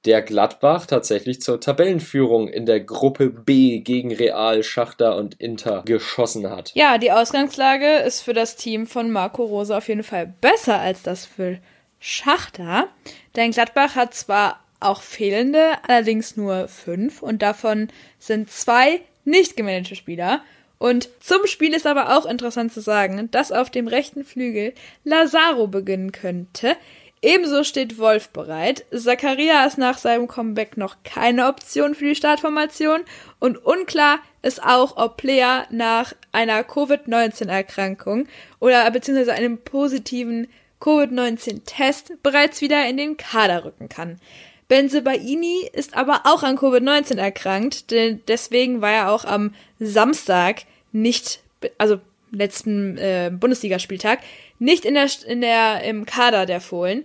der Gladbach tatsächlich zur Tabellenführung in der Gruppe B gegen Real, Schachter und Inter geschossen hat. Ja, die Ausgangslage ist für das Team von Marco Rosa auf jeden Fall besser als das für Schachter. Denn Gladbach hat zwar auch fehlende, allerdings nur fünf und davon sind zwei nicht gemanagte Spieler. Und zum Spiel ist aber auch interessant zu sagen, dass auf dem rechten Flügel Lazaro beginnen könnte. Ebenso steht Wolf bereit. Zakaria ist nach seinem Comeback noch keine Option für die Startformation und unklar ist auch, ob Player nach einer Covid-19-Erkrankung oder beziehungsweise einem positiven Covid-19-Test bereits wieder in den Kader rücken kann. Benzebaini ist aber auch an Covid-19 erkrankt, denn deswegen war er auch am Samstag nicht, also letzten äh, Bundesligaspieltag, nicht in der, in der, im Kader der Fohlen.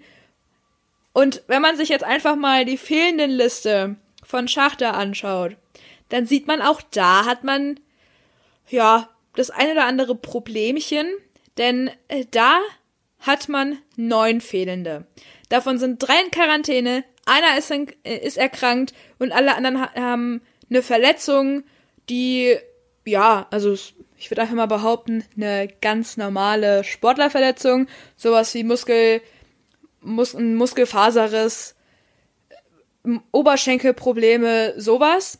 Und wenn man sich jetzt einfach mal die fehlenden Liste von Schachter anschaut, dann sieht man auch da hat man, ja, das eine oder andere Problemchen, denn äh, da hat man neun Fehlende. Davon sind drei in Quarantäne, einer ist, in, äh, ist erkrankt und alle anderen haben eine Verletzung, die, ja, also ich würde einfach mal behaupten, eine ganz normale Sportlerverletzung, sowas wie Muskel, Mus ein Muskelfaserriss, Oberschenkelprobleme, sowas.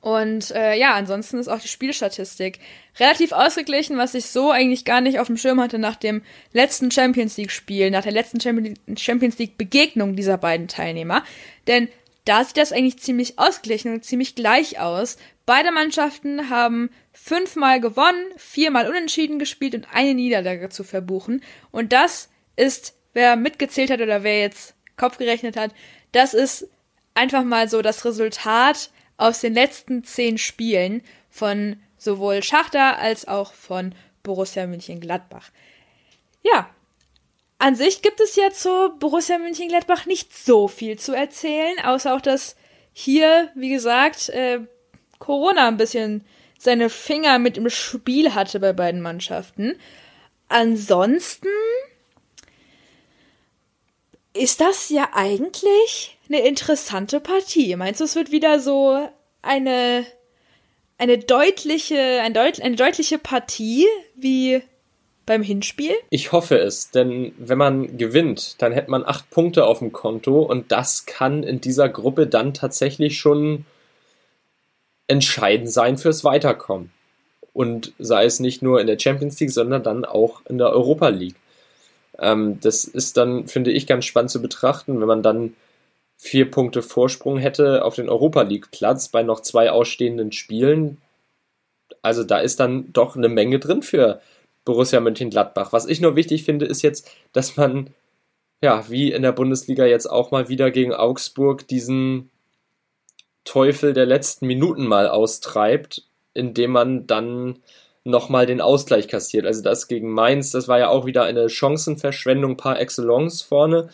Und äh, ja, ansonsten ist auch die Spielstatistik relativ ausgeglichen, was ich so eigentlich gar nicht auf dem Schirm hatte nach dem letzten Champions League-Spiel, nach der letzten Champions League-Begegnung dieser beiden Teilnehmer. Denn da sieht das eigentlich ziemlich ausgeglichen und ziemlich gleich aus. Beide Mannschaften haben fünfmal gewonnen, viermal unentschieden gespielt und eine Niederlage zu verbuchen. Und das ist, wer mitgezählt hat oder wer jetzt Kopf gerechnet hat, das ist einfach mal so das Resultat aus den letzten zehn Spielen von sowohl Schachter als auch von Borussia München-Gladbach. Ja, an sich gibt es ja zu Borussia München-Gladbach nicht so viel zu erzählen, außer auch, dass hier, wie gesagt, äh, Corona ein bisschen seine Finger mit im Spiel hatte bei beiden Mannschaften. Ansonsten ist das ja eigentlich eine interessante Partie. Meinst du, es wird wieder so eine, eine deutliche, ein deut, eine deutliche Partie wie beim Hinspiel? Ich hoffe es, denn wenn man gewinnt, dann hätte man acht Punkte auf dem Konto und das kann in dieser Gruppe dann tatsächlich schon entscheidend sein fürs Weiterkommen. Und sei es nicht nur in der Champions League, sondern dann auch in der Europa League. Ähm, das ist dann, finde ich, ganz spannend zu betrachten, wenn man dann vier Punkte Vorsprung hätte auf den Europa League Platz bei noch zwei ausstehenden Spielen. Also da ist dann doch eine Menge drin für Borussia Mönchengladbach. Was ich nur wichtig finde, ist jetzt, dass man ja, wie in der Bundesliga jetzt auch mal wieder gegen Augsburg diesen Teufel der letzten Minuten mal austreibt, indem man dann nochmal den Ausgleich kassiert. Also das gegen Mainz, das war ja auch wieder eine Chancenverschwendung par excellence vorne.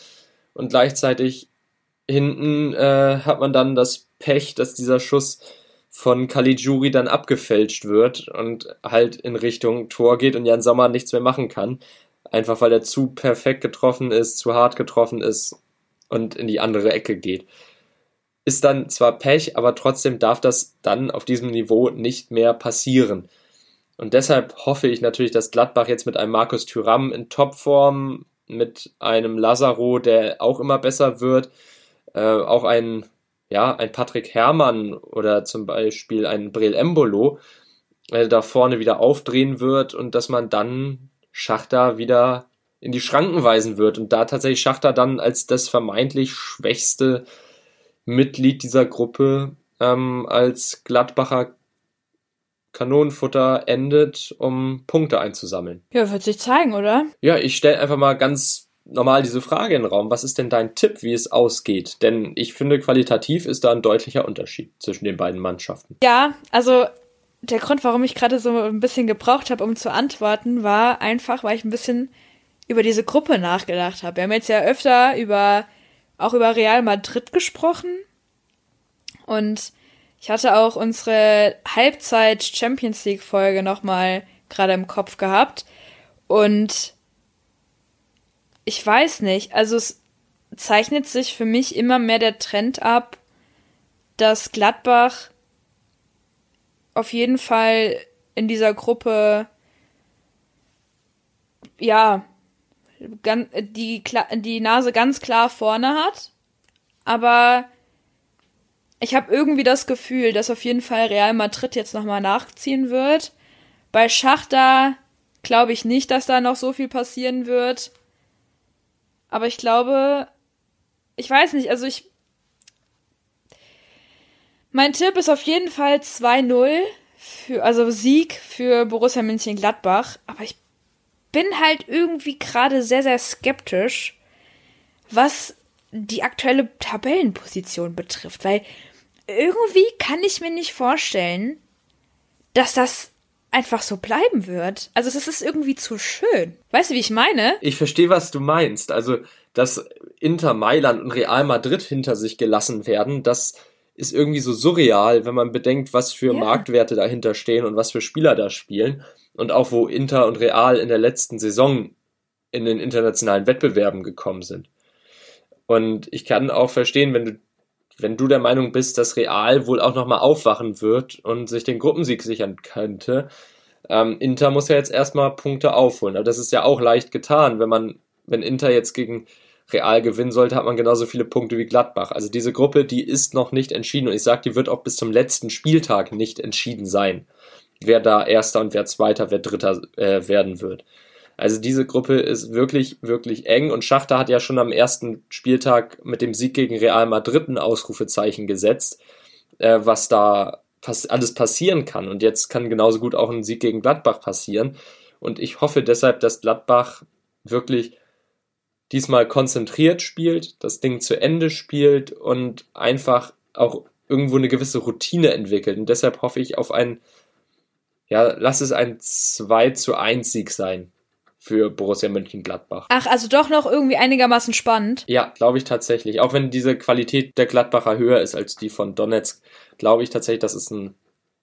Und gleichzeitig hinten äh, hat man dann das Pech, dass dieser Schuss von Caligiuri dann abgefälscht wird und halt in Richtung Tor geht und Jan Sommer nichts mehr machen kann. Einfach weil er zu perfekt getroffen ist, zu hart getroffen ist und in die andere Ecke geht. Ist dann zwar Pech, aber trotzdem darf das dann auf diesem Niveau nicht mehr passieren. Und deshalb hoffe ich natürlich, dass Gladbach jetzt mit einem Markus Thüram in Topform, mit einem Lazaro, der auch immer besser wird, äh, auch ein, ja, ein Patrick Herrmann oder zum Beispiel ein Brel Embolo äh, da vorne wieder aufdrehen wird und dass man dann Schachter wieder in die Schranken weisen wird und da tatsächlich Schachter dann als das vermeintlich schwächste Mitglied dieser Gruppe ähm, als Gladbacher Kanonenfutter endet, um Punkte einzusammeln. Ja, wird sich zeigen, oder? Ja, ich stelle einfach mal ganz normal diese Frage in den Raum. Was ist denn dein Tipp, wie es ausgeht? Denn ich finde, qualitativ ist da ein deutlicher Unterschied zwischen den beiden Mannschaften. Ja, also der Grund, warum ich gerade so ein bisschen gebraucht habe, um zu antworten, war einfach, weil ich ein bisschen über diese Gruppe nachgedacht habe. Wir haben jetzt ja öfter über auch über Real Madrid gesprochen. Und ich hatte auch unsere Halbzeit Champions League Folge noch mal gerade im Kopf gehabt. Und ich weiß nicht, also es zeichnet sich für mich immer mehr der Trend ab, dass Gladbach auf jeden Fall in dieser Gruppe ja die, die Nase ganz klar vorne hat. Aber ich habe irgendwie das Gefühl, dass auf jeden Fall Real Madrid jetzt nochmal nachziehen wird. Bei Schachter glaube ich nicht, dass da noch so viel passieren wird. Aber ich glaube, ich weiß nicht, also ich. Mein Tipp ist auf jeden Fall 2-0 für, also Sieg für Borussia Mönchengladbach. Aber ich bin halt irgendwie gerade sehr, sehr skeptisch, was die aktuelle Tabellenposition betrifft, weil irgendwie kann ich mir nicht vorstellen, dass das einfach so bleiben wird. Also es ist irgendwie zu schön. Weißt du, wie ich meine? Ich verstehe, was du meinst. Also, dass Inter Mailand und Real Madrid hinter sich gelassen werden, das ist irgendwie so surreal, wenn man bedenkt, was für ja. Marktwerte dahinter stehen und was für Spieler da spielen. Und auch wo Inter und Real in der letzten Saison in den internationalen Wettbewerben gekommen sind. Und ich kann auch verstehen, wenn du, wenn du der Meinung bist, dass Real wohl auch nochmal aufwachen wird und sich den Gruppensieg sichern könnte. Ähm, Inter muss ja jetzt erstmal Punkte aufholen. Aber das ist ja auch leicht getan, wenn man, wenn Inter jetzt gegen Real gewinnen sollte, hat man genauso viele Punkte wie Gladbach. Also diese Gruppe, die ist noch nicht entschieden und ich sage, die wird auch bis zum letzten Spieltag nicht entschieden sein, wer da Erster und wer Zweiter, wer Dritter äh, werden wird. Also diese Gruppe ist wirklich, wirklich eng und Schachter hat ja schon am ersten Spieltag mit dem Sieg gegen Real Madrid ein Ausrufezeichen gesetzt, äh, was da pass alles passieren kann. Und jetzt kann genauso gut auch ein Sieg gegen Gladbach passieren. Und ich hoffe deshalb, dass Gladbach wirklich diesmal konzentriert spielt, das Ding zu Ende spielt und einfach auch irgendwo eine gewisse Routine entwickelt. Und deshalb hoffe ich auf ein, ja, lass es ein 2 zu 1 Sieg sein für Borussia Mönchengladbach. Ach, also doch noch irgendwie einigermaßen spannend. Ja, glaube ich tatsächlich. Auch wenn diese Qualität der Gladbacher höher ist als die von Donetsk, glaube ich tatsächlich, dass es ein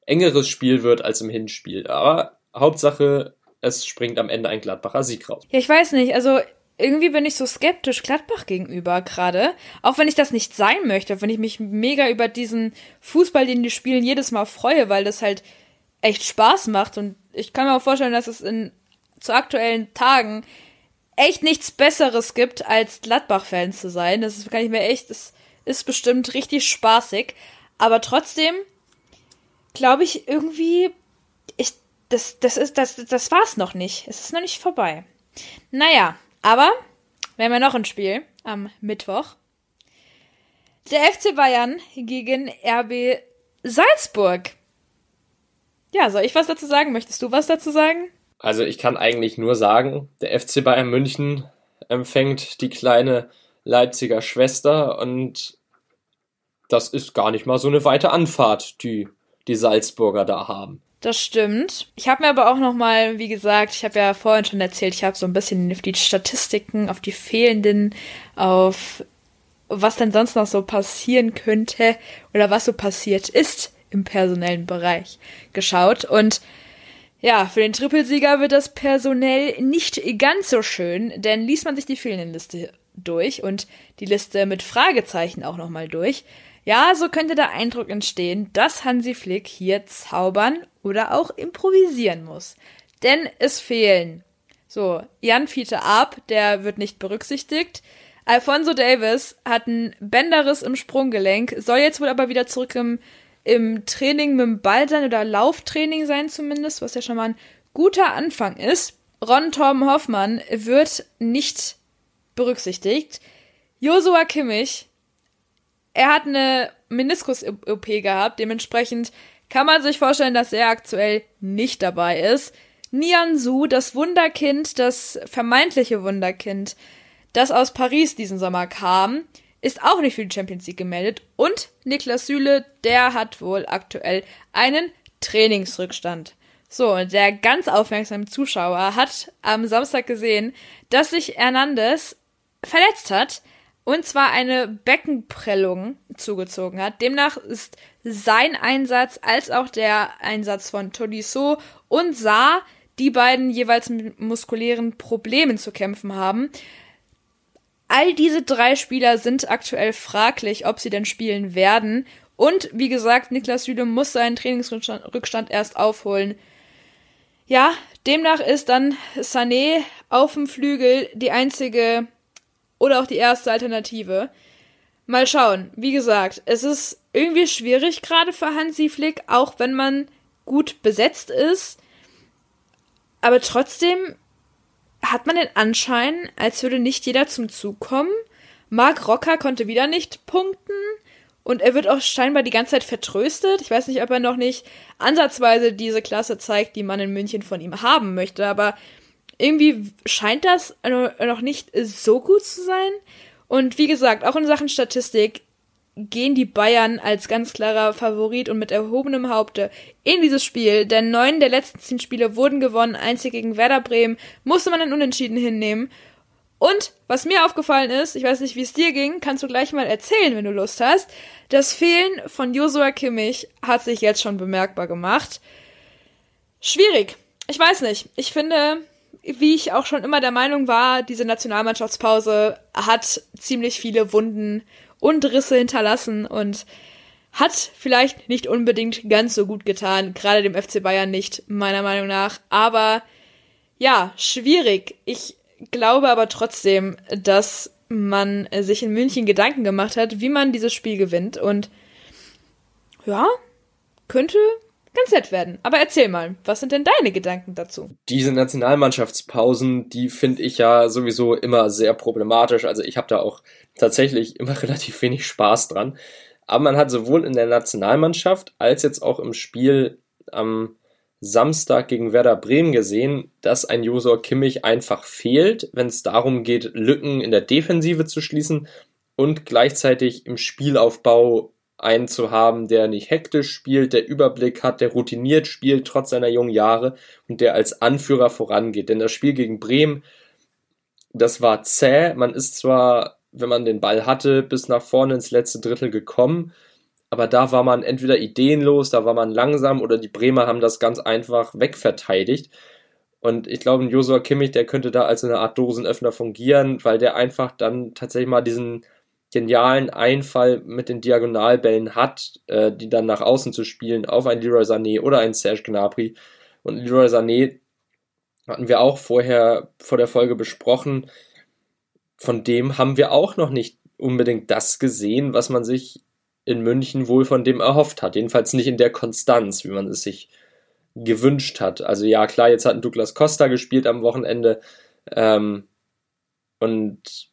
engeres Spiel wird als im Hinspiel. Aber Hauptsache, es springt am Ende ein Gladbacher Sieg raus. Ja, ich weiß nicht. Also irgendwie bin ich so skeptisch Gladbach gegenüber gerade. Auch wenn ich das nicht sein möchte, wenn ich mich mega über diesen Fußball, den die spielen, jedes Mal freue, weil das halt echt Spaß macht. Und ich kann mir auch vorstellen, dass es in zu aktuellen Tagen echt nichts Besseres gibt, als Gladbach-Fans zu sein. Das kann ich mir echt, das ist bestimmt richtig spaßig. Aber trotzdem glaube ich irgendwie, ich, das, das ist, das, das war's noch nicht. Es ist noch nicht vorbei. Naja, aber wir haben ja noch ein Spiel am Mittwoch. Der FC Bayern gegen RB Salzburg. Ja, soll ich was dazu sagen? Möchtest du was dazu sagen? Also ich kann eigentlich nur sagen, der FC Bayern München empfängt die kleine Leipziger Schwester und das ist gar nicht mal so eine weite Anfahrt, die die Salzburger da haben. Das stimmt. Ich habe mir aber auch noch mal, wie gesagt, ich habe ja vorhin schon erzählt, ich habe so ein bisschen auf die Statistiken, auf die fehlenden, auf was denn sonst noch so passieren könnte oder was so passiert ist im personellen Bereich geschaut und ja, für den Trippelsieger wird das personell nicht ganz so schön, denn liest man sich die fehlenden Liste durch und die Liste mit Fragezeichen auch nochmal durch, ja, so könnte der Eindruck entstehen, dass Hansi Flick hier zaubern oder auch improvisieren muss. Denn es fehlen. So, Jan Fiete Ab, der wird nicht berücksichtigt. Alfonso Davis hat ein Bänderriss im Sprunggelenk, soll jetzt wohl aber wieder zurück im, im Training mit dem Ball sein oder Lauftraining sein zumindest, was ja schon mal ein guter Anfang ist. Ron Torben Hoffmann wird nicht berücksichtigt. Josua Kimmich er hat eine Meniskus-OP gehabt, dementsprechend kann man sich vorstellen, dass er aktuell nicht dabei ist. Nian Su, das Wunderkind, das vermeintliche Wunderkind, das aus Paris diesen Sommer kam, ist auch nicht für die Champions League gemeldet. Und Niklas Süle, der hat wohl aktuell einen Trainingsrückstand. So, und der ganz aufmerksame Zuschauer hat am Samstag gesehen, dass sich Hernandez verletzt hat und zwar eine Beckenprellung zugezogen hat. Demnach ist sein Einsatz als auch der Einsatz von Tolisso und Saar, die beiden jeweils mit muskulären Problemen zu kämpfen haben. All diese drei Spieler sind aktuell fraglich, ob sie denn spielen werden. Und wie gesagt, Niklas Süle muss seinen Trainingsrückstand erst aufholen. Ja, demnach ist dann Sané auf dem Flügel die einzige oder auch die erste Alternative. Mal schauen. Wie gesagt, es ist irgendwie schwierig gerade für Hansi Flick, auch wenn man gut besetzt ist. Aber trotzdem hat man den Anschein, als würde nicht jeder zum Zug kommen. Marc Rocker konnte wieder nicht punkten. Und er wird auch scheinbar die ganze Zeit vertröstet. Ich weiß nicht, ob er noch nicht ansatzweise diese Klasse zeigt, die man in München von ihm haben möchte. Aber irgendwie scheint das noch nicht so gut zu sein. Und wie gesagt, auch in Sachen Statistik gehen die Bayern als ganz klarer Favorit und mit erhobenem Haupte in dieses Spiel, denn neun der letzten zehn Spiele wurden gewonnen, einzig gegen Werder Bremen musste man ein Unentschieden hinnehmen. Und was mir aufgefallen ist, ich weiß nicht, wie es dir ging, kannst du gleich mal erzählen, wenn du Lust hast. Das Fehlen von Josua Kimmich hat sich jetzt schon bemerkbar gemacht. Schwierig. Ich weiß nicht. Ich finde, wie ich auch schon immer der Meinung war, diese Nationalmannschaftspause hat ziemlich viele Wunden und Risse hinterlassen und hat vielleicht nicht unbedingt ganz so gut getan, gerade dem FC Bayern nicht, meiner Meinung nach. Aber ja, schwierig. Ich glaube aber trotzdem, dass man sich in München Gedanken gemacht hat, wie man dieses Spiel gewinnt. Und ja, könnte ganz nett werden. Aber erzähl mal, was sind denn deine Gedanken dazu? Diese Nationalmannschaftspausen, die finde ich ja sowieso immer sehr problematisch. Also ich habe da auch tatsächlich (laughs) immer relativ wenig Spaß dran. Aber man hat sowohl in der Nationalmannschaft als jetzt auch im Spiel am Samstag gegen Werder Bremen gesehen, dass ein Josor Kimmich einfach fehlt, wenn es darum geht, Lücken in der Defensive zu schließen und gleichzeitig im Spielaufbau einen zu haben, der nicht hektisch spielt, der Überblick hat, der routiniert spielt, trotz seiner jungen Jahre und der als Anführer vorangeht. Denn das Spiel gegen Bremen, das war zäh. Man ist zwar, wenn man den Ball hatte, bis nach vorne ins letzte Drittel gekommen, aber da war man entweder ideenlos, da war man langsam oder die Bremer haben das ganz einfach wegverteidigt. Und ich glaube, Josua Kimmich, der könnte da als eine Art Dosenöffner fungieren, weil der einfach dann tatsächlich mal diesen genialen Einfall mit den Diagonalbällen hat, äh, die dann nach außen zu spielen auf ein Leroy Sané oder ein Serge Gnabry. Und Leroy Sané hatten wir auch vorher vor der Folge besprochen. Von dem haben wir auch noch nicht unbedingt das gesehen, was man sich in München wohl von dem erhofft hat. Jedenfalls nicht in der Konstanz, wie man es sich gewünscht hat. Also ja, klar, jetzt hat Douglas Costa gespielt am Wochenende. Ähm, und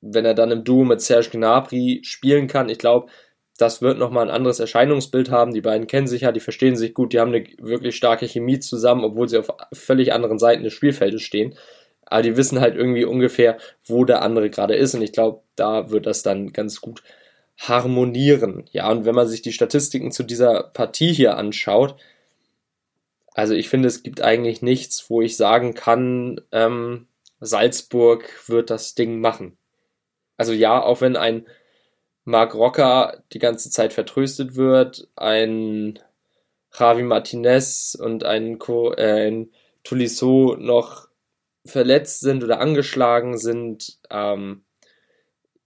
wenn er dann im Duo mit Serge Gnabry spielen kann, ich glaube, das wird nochmal ein anderes Erscheinungsbild haben. Die beiden kennen sich ja, die verstehen sich gut, die haben eine wirklich starke Chemie zusammen, obwohl sie auf völlig anderen Seiten des Spielfeldes stehen. Aber die wissen halt irgendwie ungefähr, wo der andere gerade ist. Und ich glaube, da wird das dann ganz gut harmonieren. Ja, und wenn man sich die Statistiken zu dieser Partie hier anschaut, also ich finde, es gibt eigentlich nichts, wo ich sagen kann, ähm, Salzburg wird das Ding machen. Also ja, auch wenn ein Marc Rocker die ganze Zeit vertröstet wird, ein Javi Martinez und ein, Co äh, ein Tolisso noch verletzt sind oder angeschlagen sind, ähm,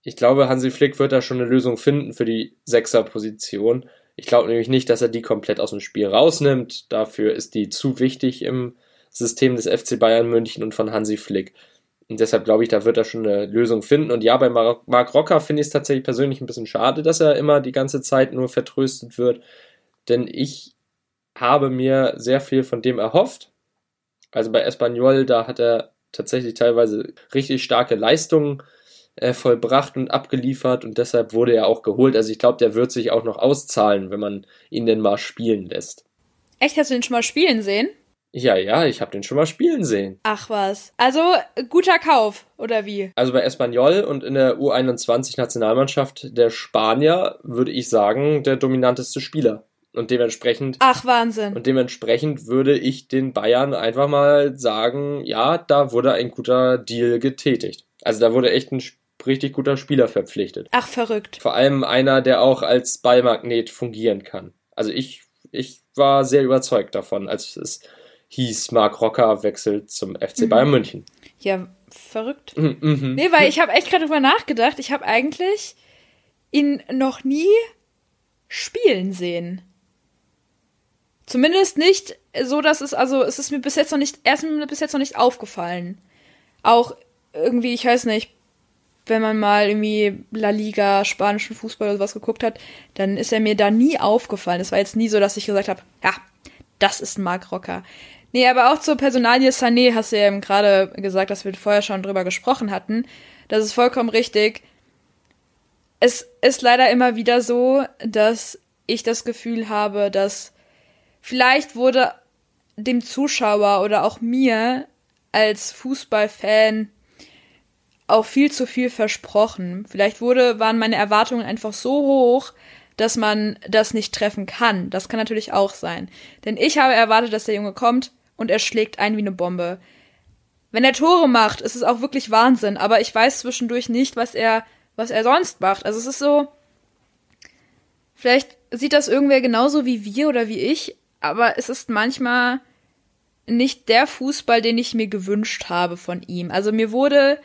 ich glaube, Hansi Flick wird da schon eine Lösung finden für die Sechser-Position. Ich glaube nämlich nicht, dass er die komplett aus dem Spiel rausnimmt. Dafür ist die zu wichtig im System des FC Bayern München und von Hansi Flick. Und deshalb glaube ich, da wird er schon eine Lösung finden. Und ja, bei Marc Rocker finde ich es tatsächlich persönlich ein bisschen schade, dass er immer die ganze Zeit nur vertröstet wird. Denn ich habe mir sehr viel von dem erhofft. Also bei Espanyol, da hat er tatsächlich teilweise richtig starke Leistungen äh, vollbracht und abgeliefert und deshalb wurde er auch geholt. Also ich glaube, der wird sich auch noch auszahlen, wenn man ihn denn mal spielen lässt. Echt, hast du ihn schon mal spielen sehen? Ja, ja, ich habe den schon mal spielen sehen. Ach was. Also guter Kauf, oder wie? Also bei Espanyol und in der U21-Nationalmannschaft der Spanier würde ich sagen, der dominanteste Spieler. Und dementsprechend. Ach, Wahnsinn. Und dementsprechend würde ich den Bayern einfach mal sagen, ja, da wurde ein guter Deal getätigt. Also da wurde echt ein richtig guter Spieler verpflichtet. Ach, verrückt. Vor allem einer, der auch als Ballmagnet fungieren kann. Also ich, ich war sehr überzeugt davon, als es hieß, Marc Rocker wechselt zum FC Bayern mhm. München. Ja, verrückt. Mhm. mhm. Nee, weil ich habe echt gerade drüber nachgedacht. Ich habe eigentlich ihn noch nie spielen sehen. Zumindest nicht so, dass es, also es ist mir bis jetzt noch nicht, erst mir bis jetzt noch nicht aufgefallen. Auch irgendwie, ich weiß nicht, wenn man mal irgendwie La Liga, spanischen Fußball oder sowas geguckt hat, dann ist er mir da nie aufgefallen. Es war jetzt nie so, dass ich gesagt habe, ja, das ist Marc Rocker. Nee, aber auch zur Personalie Sané hast du ja eben gerade gesagt, dass wir vorher schon drüber gesprochen hatten. Das ist vollkommen richtig. Es ist leider immer wieder so, dass ich das Gefühl habe, dass vielleicht wurde dem Zuschauer oder auch mir als Fußballfan auch viel zu viel versprochen. Vielleicht wurde, waren meine Erwartungen einfach so hoch, dass man das nicht treffen kann. Das kann natürlich auch sein. Denn ich habe erwartet, dass der Junge kommt und er schlägt ein wie eine Bombe. Wenn er Tore macht, ist es auch wirklich Wahnsinn, aber ich weiß zwischendurch nicht, was er, was er sonst macht. Also es ist so, vielleicht sieht das irgendwer genauso wie wir oder wie ich, aber es ist manchmal nicht der Fußball, den ich mir gewünscht habe von ihm. Also mir wurde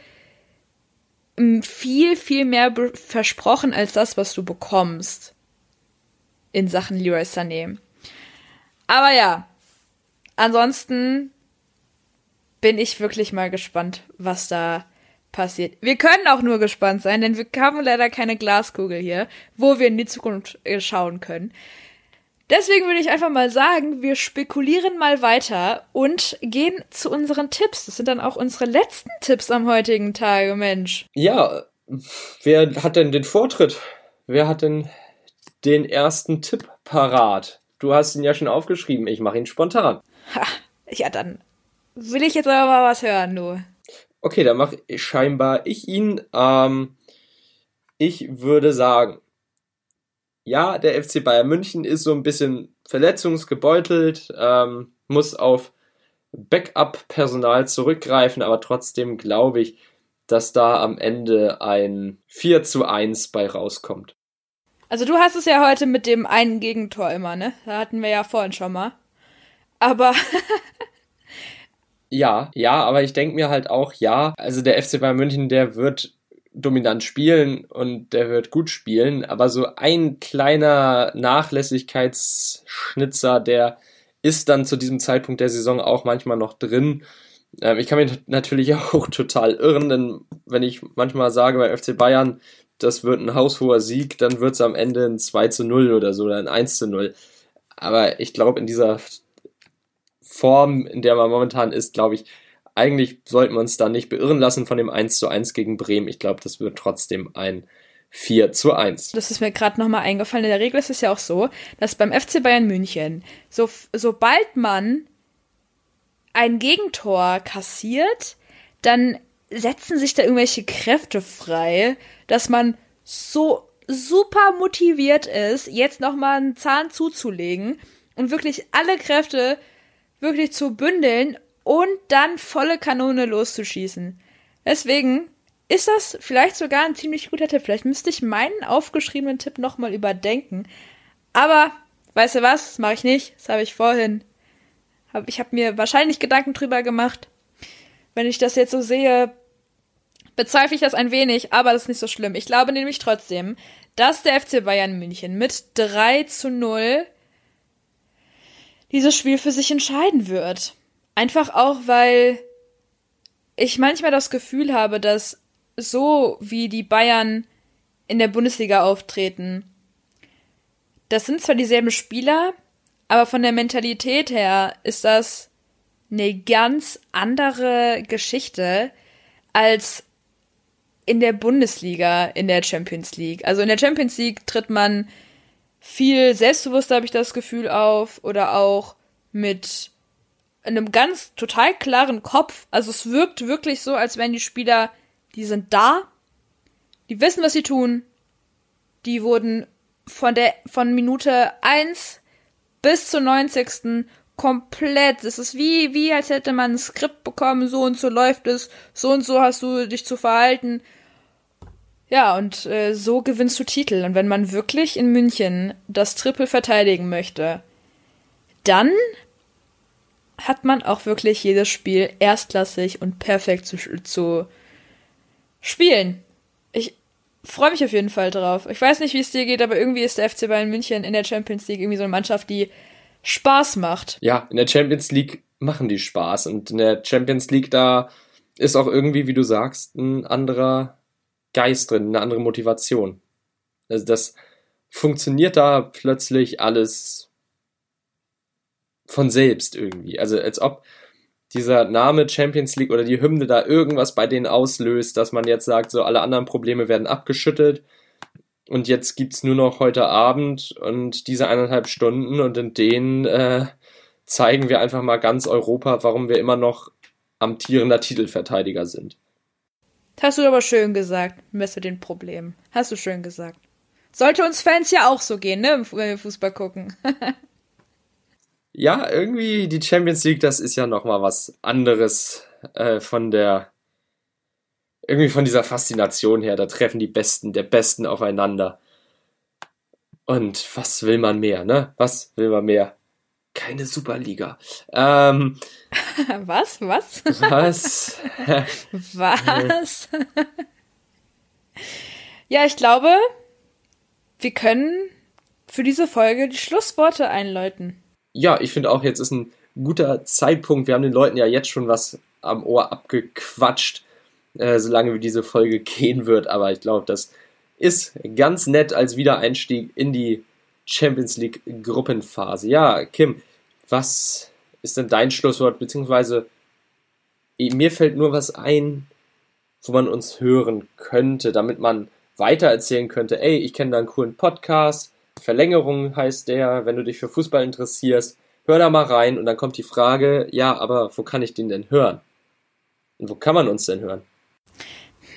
viel, viel mehr versprochen als das, was du bekommst in Sachen Leroy Sané. Aber ja, ansonsten bin ich wirklich mal gespannt, was da passiert. Wir können auch nur gespannt sein, denn wir haben leider keine Glaskugel hier, wo wir in die Zukunft äh, schauen können. Deswegen würde ich einfach mal sagen, wir spekulieren mal weiter und gehen zu unseren Tipps. Das sind dann auch unsere letzten Tipps am heutigen Tage, Mensch. Ja, wer hat denn den Vortritt? Wer hat denn den ersten Tipp parat? Du hast ihn ja schon aufgeschrieben, ich mache ihn spontan. Ha, ja, dann will ich jetzt aber mal was hören, du. Okay, dann mache scheinbar ich ihn. Ähm, ich würde sagen, ja, der FC Bayern München ist so ein bisschen verletzungsgebeutelt, ähm, muss auf Backup-Personal zurückgreifen, aber trotzdem glaube ich, dass da am Ende ein 4 zu 1 bei rauskommt. Also du hast es ja heute mit dem einen Gegentor immer, ne? Da hatten wir ja vorhin schon mal. Aber ja, ja, aber ich denke mir halt auch, ja, also der FC Bayern München, der wird dominant spielen und der wird gut spielen, aber so ein kleiner Nachlässigkeitsschnitzer, der ist dann zu diesem Zeitpunkt der Saison auch manchmal noch drin. Ähm, ich kann mich natürlich (laughs) auch total irren, denn wenn ich manchmal sage bei FC Bayern, das wird ein haushoher Sieg, dann wird es am Ende ein 2 zu 0 oder so oder ein 1 zu 0. Aber ich glaube, in dieser Form, in der man momentan ist, glaube ich, eigentlich sollten wir uns da nicht beirren lassen von dem 1 zu 1 gegen Bremen. Ich glaube, das wird trotzdem ein 4 zu 1. Das ist mir gerade nochmal eingefallen. In der Regel ist es ja auch so, dass beim FC Bayern München, so, sobald man ein Gegentor kassiert, dann setzen sich da irgendwelche Kräfte frei, dass man so super motiviert ist, jetzt nochmal einen Zahn zuzulegen und wirklich alle Kräfte wirklich zu bündeln und dann volle Kanone loszuschießen. Deswegen ist das vielleicht sogar ein ziemlich guter Tipp. Vielleicht müsste ich meinen aufgeschriebenen Tipp nochmal überdenken. Aber, weißt du was, das mache ich nicht. Das habe ich vorhin. Hab, ich habe mir wahrscheinlich Gedanken drüber gemacht. Wenn ich das jetzt so sehe, bezweifle ich das ein wenig, aber das ist nicht so schlimm. Ich glaube nämlich trotzdem, dass der FC Bayern München mit 3 zu 0 dieses Spiel für sich entscheiden wird. Einfach auch, weil ich manchmal das Gefühl habe, dass so wie die Bayern in der Bundesliga auftreten, das sind zwar dieselben Spieler, aber von der Mentalität her ist das eine ganz andere Geschichte als in der Bundesliga, in der Champions League. Also in der Champions League tritt man viel selbstbewusster, habe ich das Gefühl, auf oder auch mit einem ganz total klaren Kopf. Also es wirkt wirklich so, als wären die Spieler, die sind da, die wissen, was sie tun, die wurden von der von Minute eins bis zur 90. komplett. Es ist wie, wie als hätte man ein Skript bekommen, so und so läuft es, so und so hast du dich zu verhalten. Ja, und äh, so gewinnst du Titel. Und wenn man wirklich in München das Triple verteidigen möchte, dann hat man auch wirklich jedes Spiel erstklassig und perfekt zu, zu spielen. Ich freue mich auf jeden Fall drauf. Ich weiß nicht, wie es dir geht, aber irgendwie ist der FC Bayern München in der Champions League irgendwie so eine Mannschaft, die Spaß macht. Ja, in der Champions League machen die Spaß. Und in der Champions League, da ist auch irgendwie, wie du sagst, ein anderer Geist drin, eine andere Motivation. Also das funktioniert da plötzlich alles von selbst irgendwie. Also als ob dieser Name Champions League oder die Hymne da irgendwas bei denen auslöst, dass man jetzt sagt, so alle anderen Probleme werden abgeschüttet und jetzt gibt's nur noch heute Abend und diese eineinhalb Stunden und in denen äh, zeigen wir einfach mal ganz Europa, warum wir immer noch amtierender Titelverteidiger sind. Hast du aber schön gesagt, mit den Problemen. Hast du schön gesagt. Sollte uns Fans ja auch so gehen, ne, wenn wir Fußball gucken. (laughs) ja, irgendwie die Champions League, das ist ja nochmal was anderes äh, von der irgendwie von dieser Faszination her. Da treffen die Besten der Besten aufeinander. Und was will man mehr, ne? Was will man mehr? Keine Superliga. Ähm, (laughs) was? Was? Was? (laughs) was? (laughs) ja, ich glaube, wir können für diese Folge die Schlussworte einläuten ja, ich finde auch, jetzt ist ein guter Zeitpunkt. Wir haben den Leuten ja jetzt schon was am Ohr abgequatscht, äh, solange wie diese Folge gehen wird. Aber ich glaube, das ist ganz nett als Wiedereinstieg in die Champions League Gruppenphase. Ja, Kim, was ist denn dein Schlusswort? Beziehungsweise mir fällt nur was ein, wo man uns hören könnte, damit man weitererzählen könnte, ey, ich kenne da einen coolen Podcast, Verlängerung heißt der, wenn du dich für Fußball interessierst, hör da mal rein und dann kommt die Frage, ja, aber wo kann ich den denn hören? Und wo kann man uns denn hören?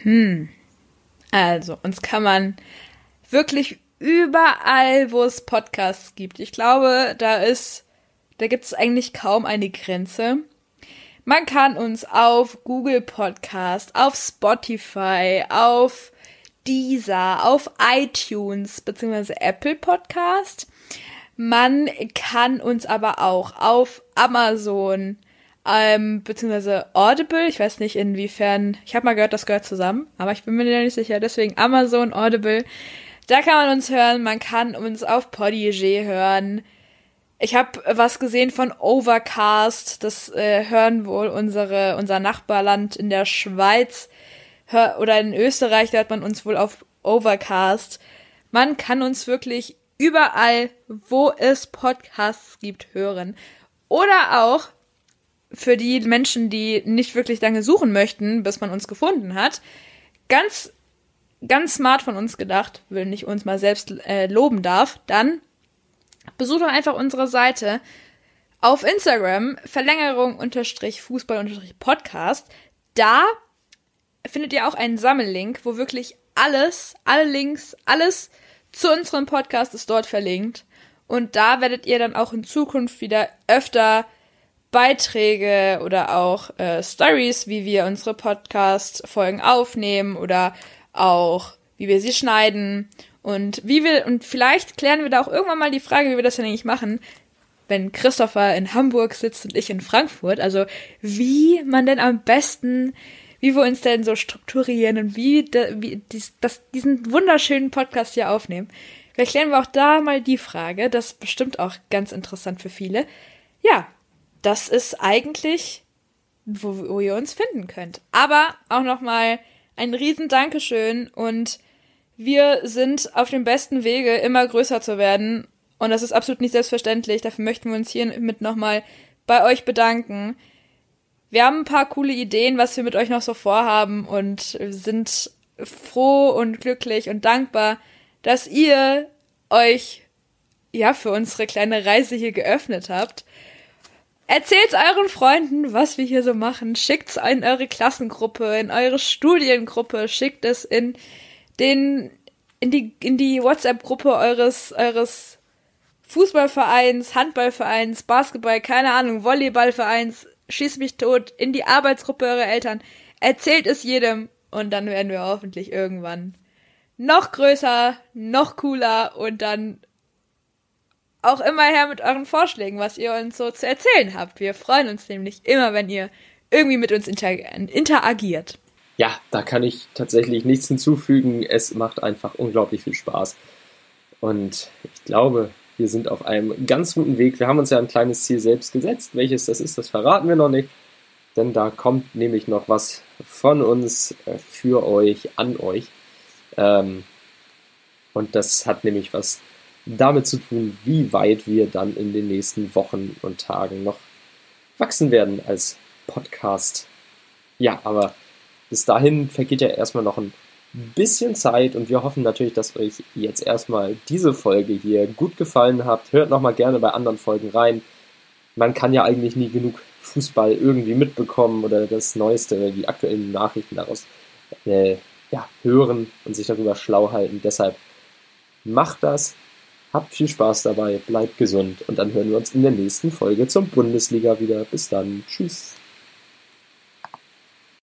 Hm. Also, uns kann man wirklich überall, wo es Podcasts gibt. Ich glaube, da ist, da gibt es eigentlich kaum eine Grenze. Man kann uns auf Google Podcast, auf Spotify, auf Deezer, auf iTunes bzw. Apple Podcast. Man kann uns aber auch auf Amazon ähm, bzw. Audible, ich weiß nicht inwiefern, ich habe mal gehört, das gehört zusammen, aber ich bin mir nicht sicher, deswegen Amazon, Audible, da kann man uns hören, man kann uns auf Podigy hören. Ich habe was gesehen von Overcast, das äh, hören wohl unsere, unser Nachbarland in der Schweiz hör, oder in Österreich, da hat man uns wohl auf Overcast. Man kann uns wirklich überall, wo es Podcasts gibt, hören. Oder auch für die Menschen, die nicht wirklich lange suchen möchten, bis man uns gefunden hat, ganz, ganz smart von uns gedacht, wenn ich uns mal selbst äh, loben darf, dann besucht doch einfach unsere Seite auf Instagram, Verlängerung unterstrich Fußball unterstrich Podcast. Da findet ihr auch einen Sammellink, wo wirklich alles, alle Links, alles zu unserem Podcast ist dort verlinkt. Und da werdet ihr dann auch in Zukunft wieder öfter Beiträge oder auch äh, Stories, wie wir unsere Podcast-Folgen aufnehmen oder auch wie wir sie schneiden und wie wir, und vielleicht klären wir da auch irgendwann mal die Frage, wie wir das denn eigentlich machen, wenn Christopher in Hamburg sitzt und ich in Frankfurt. Also wie man denn am besten wie wir uns denn so strukturieren und wie, de, wie dies, das, diesen wunderschönen Podcast hier aufnehmen. Vielleicht klären wir auch da mal die Frage. Das ist bestimmt auch ganz interessant für viele. Ja, das ist eigentlich, wo, wo ihr uns finden könnt. Aber auch nochmal ein riesen Dankeschön und wir sind auf dem besten Wege, immer größer zu werden. Und das ist absolut nicht selbstverständlich. Dafür möchten wir uns hiermit nochmal bei euch bedanken wir haben ein paar coole Ideen, was wir mit euch noch so vorhaben und sind froh und glücklich und dankbar, dass ihr euch ja für unsere kleine Reise hier geöffnet habt. Erzählt euren Freunden, was wir hier so machen. Schickt's in eure Klassengruppe, in eure Studiengruppe, schickt es in den in die in die WhatsApp Gruppe eures eures Fußballvereins, Handballvereins, Basketball, keine Ahnung, Volleyballvereins, schieß mich tot, in die Arbeitsgruppe eurer Eltern. Erzählt es jedem und dann werden wir hoffentlich irgendwann noch größer, noch cooler und dann auch immer her mit euren Vorschlägen, was ihr uns so zu erzählen habt. Wir freuen uns nämlich immer, wenn ihr irgendwie mit uns inter interagiert. Ja, da kann ich tatsächlich nichts hinzufügen. Es macht einfach unglaublich viel Spaß. Und ich glaube, wir sind auf einem ganz guten Weg. Wir haben uns ja ein kleines Ziel selbst gesetzt. Welches das ist, das verraten wir noch nicht. Denn da kommt nämlich noch was von uns äh, für euch, an euch. Ähm, und das hat nämlich was damit zu tun, wie weit wir dann in den nächsten Wochen und Tagen noch wachsen werden als Podcast. Ja, aber bis dahin vergeht ja erstmal noch ein bisschen Zeit und wir hoffen natürlich, dass euch jetzt erstmal diese Folge hier gut gefallen hat. Hört nochmal gerne bei anderen Folgen rein. Man kann ja eigentlich nie genug Fußball irgendwie mitbekommen oder das Neueste, die aktuellen Nachrichten daraus äh, ja, hören und sich darüber schlau halten. Deshalb macht das, habt viel Spaß dabei, bleibt gesund und dann hören wir uns in der nächsten Folge zum Bundesliga wieder. Bis dann, tschüss.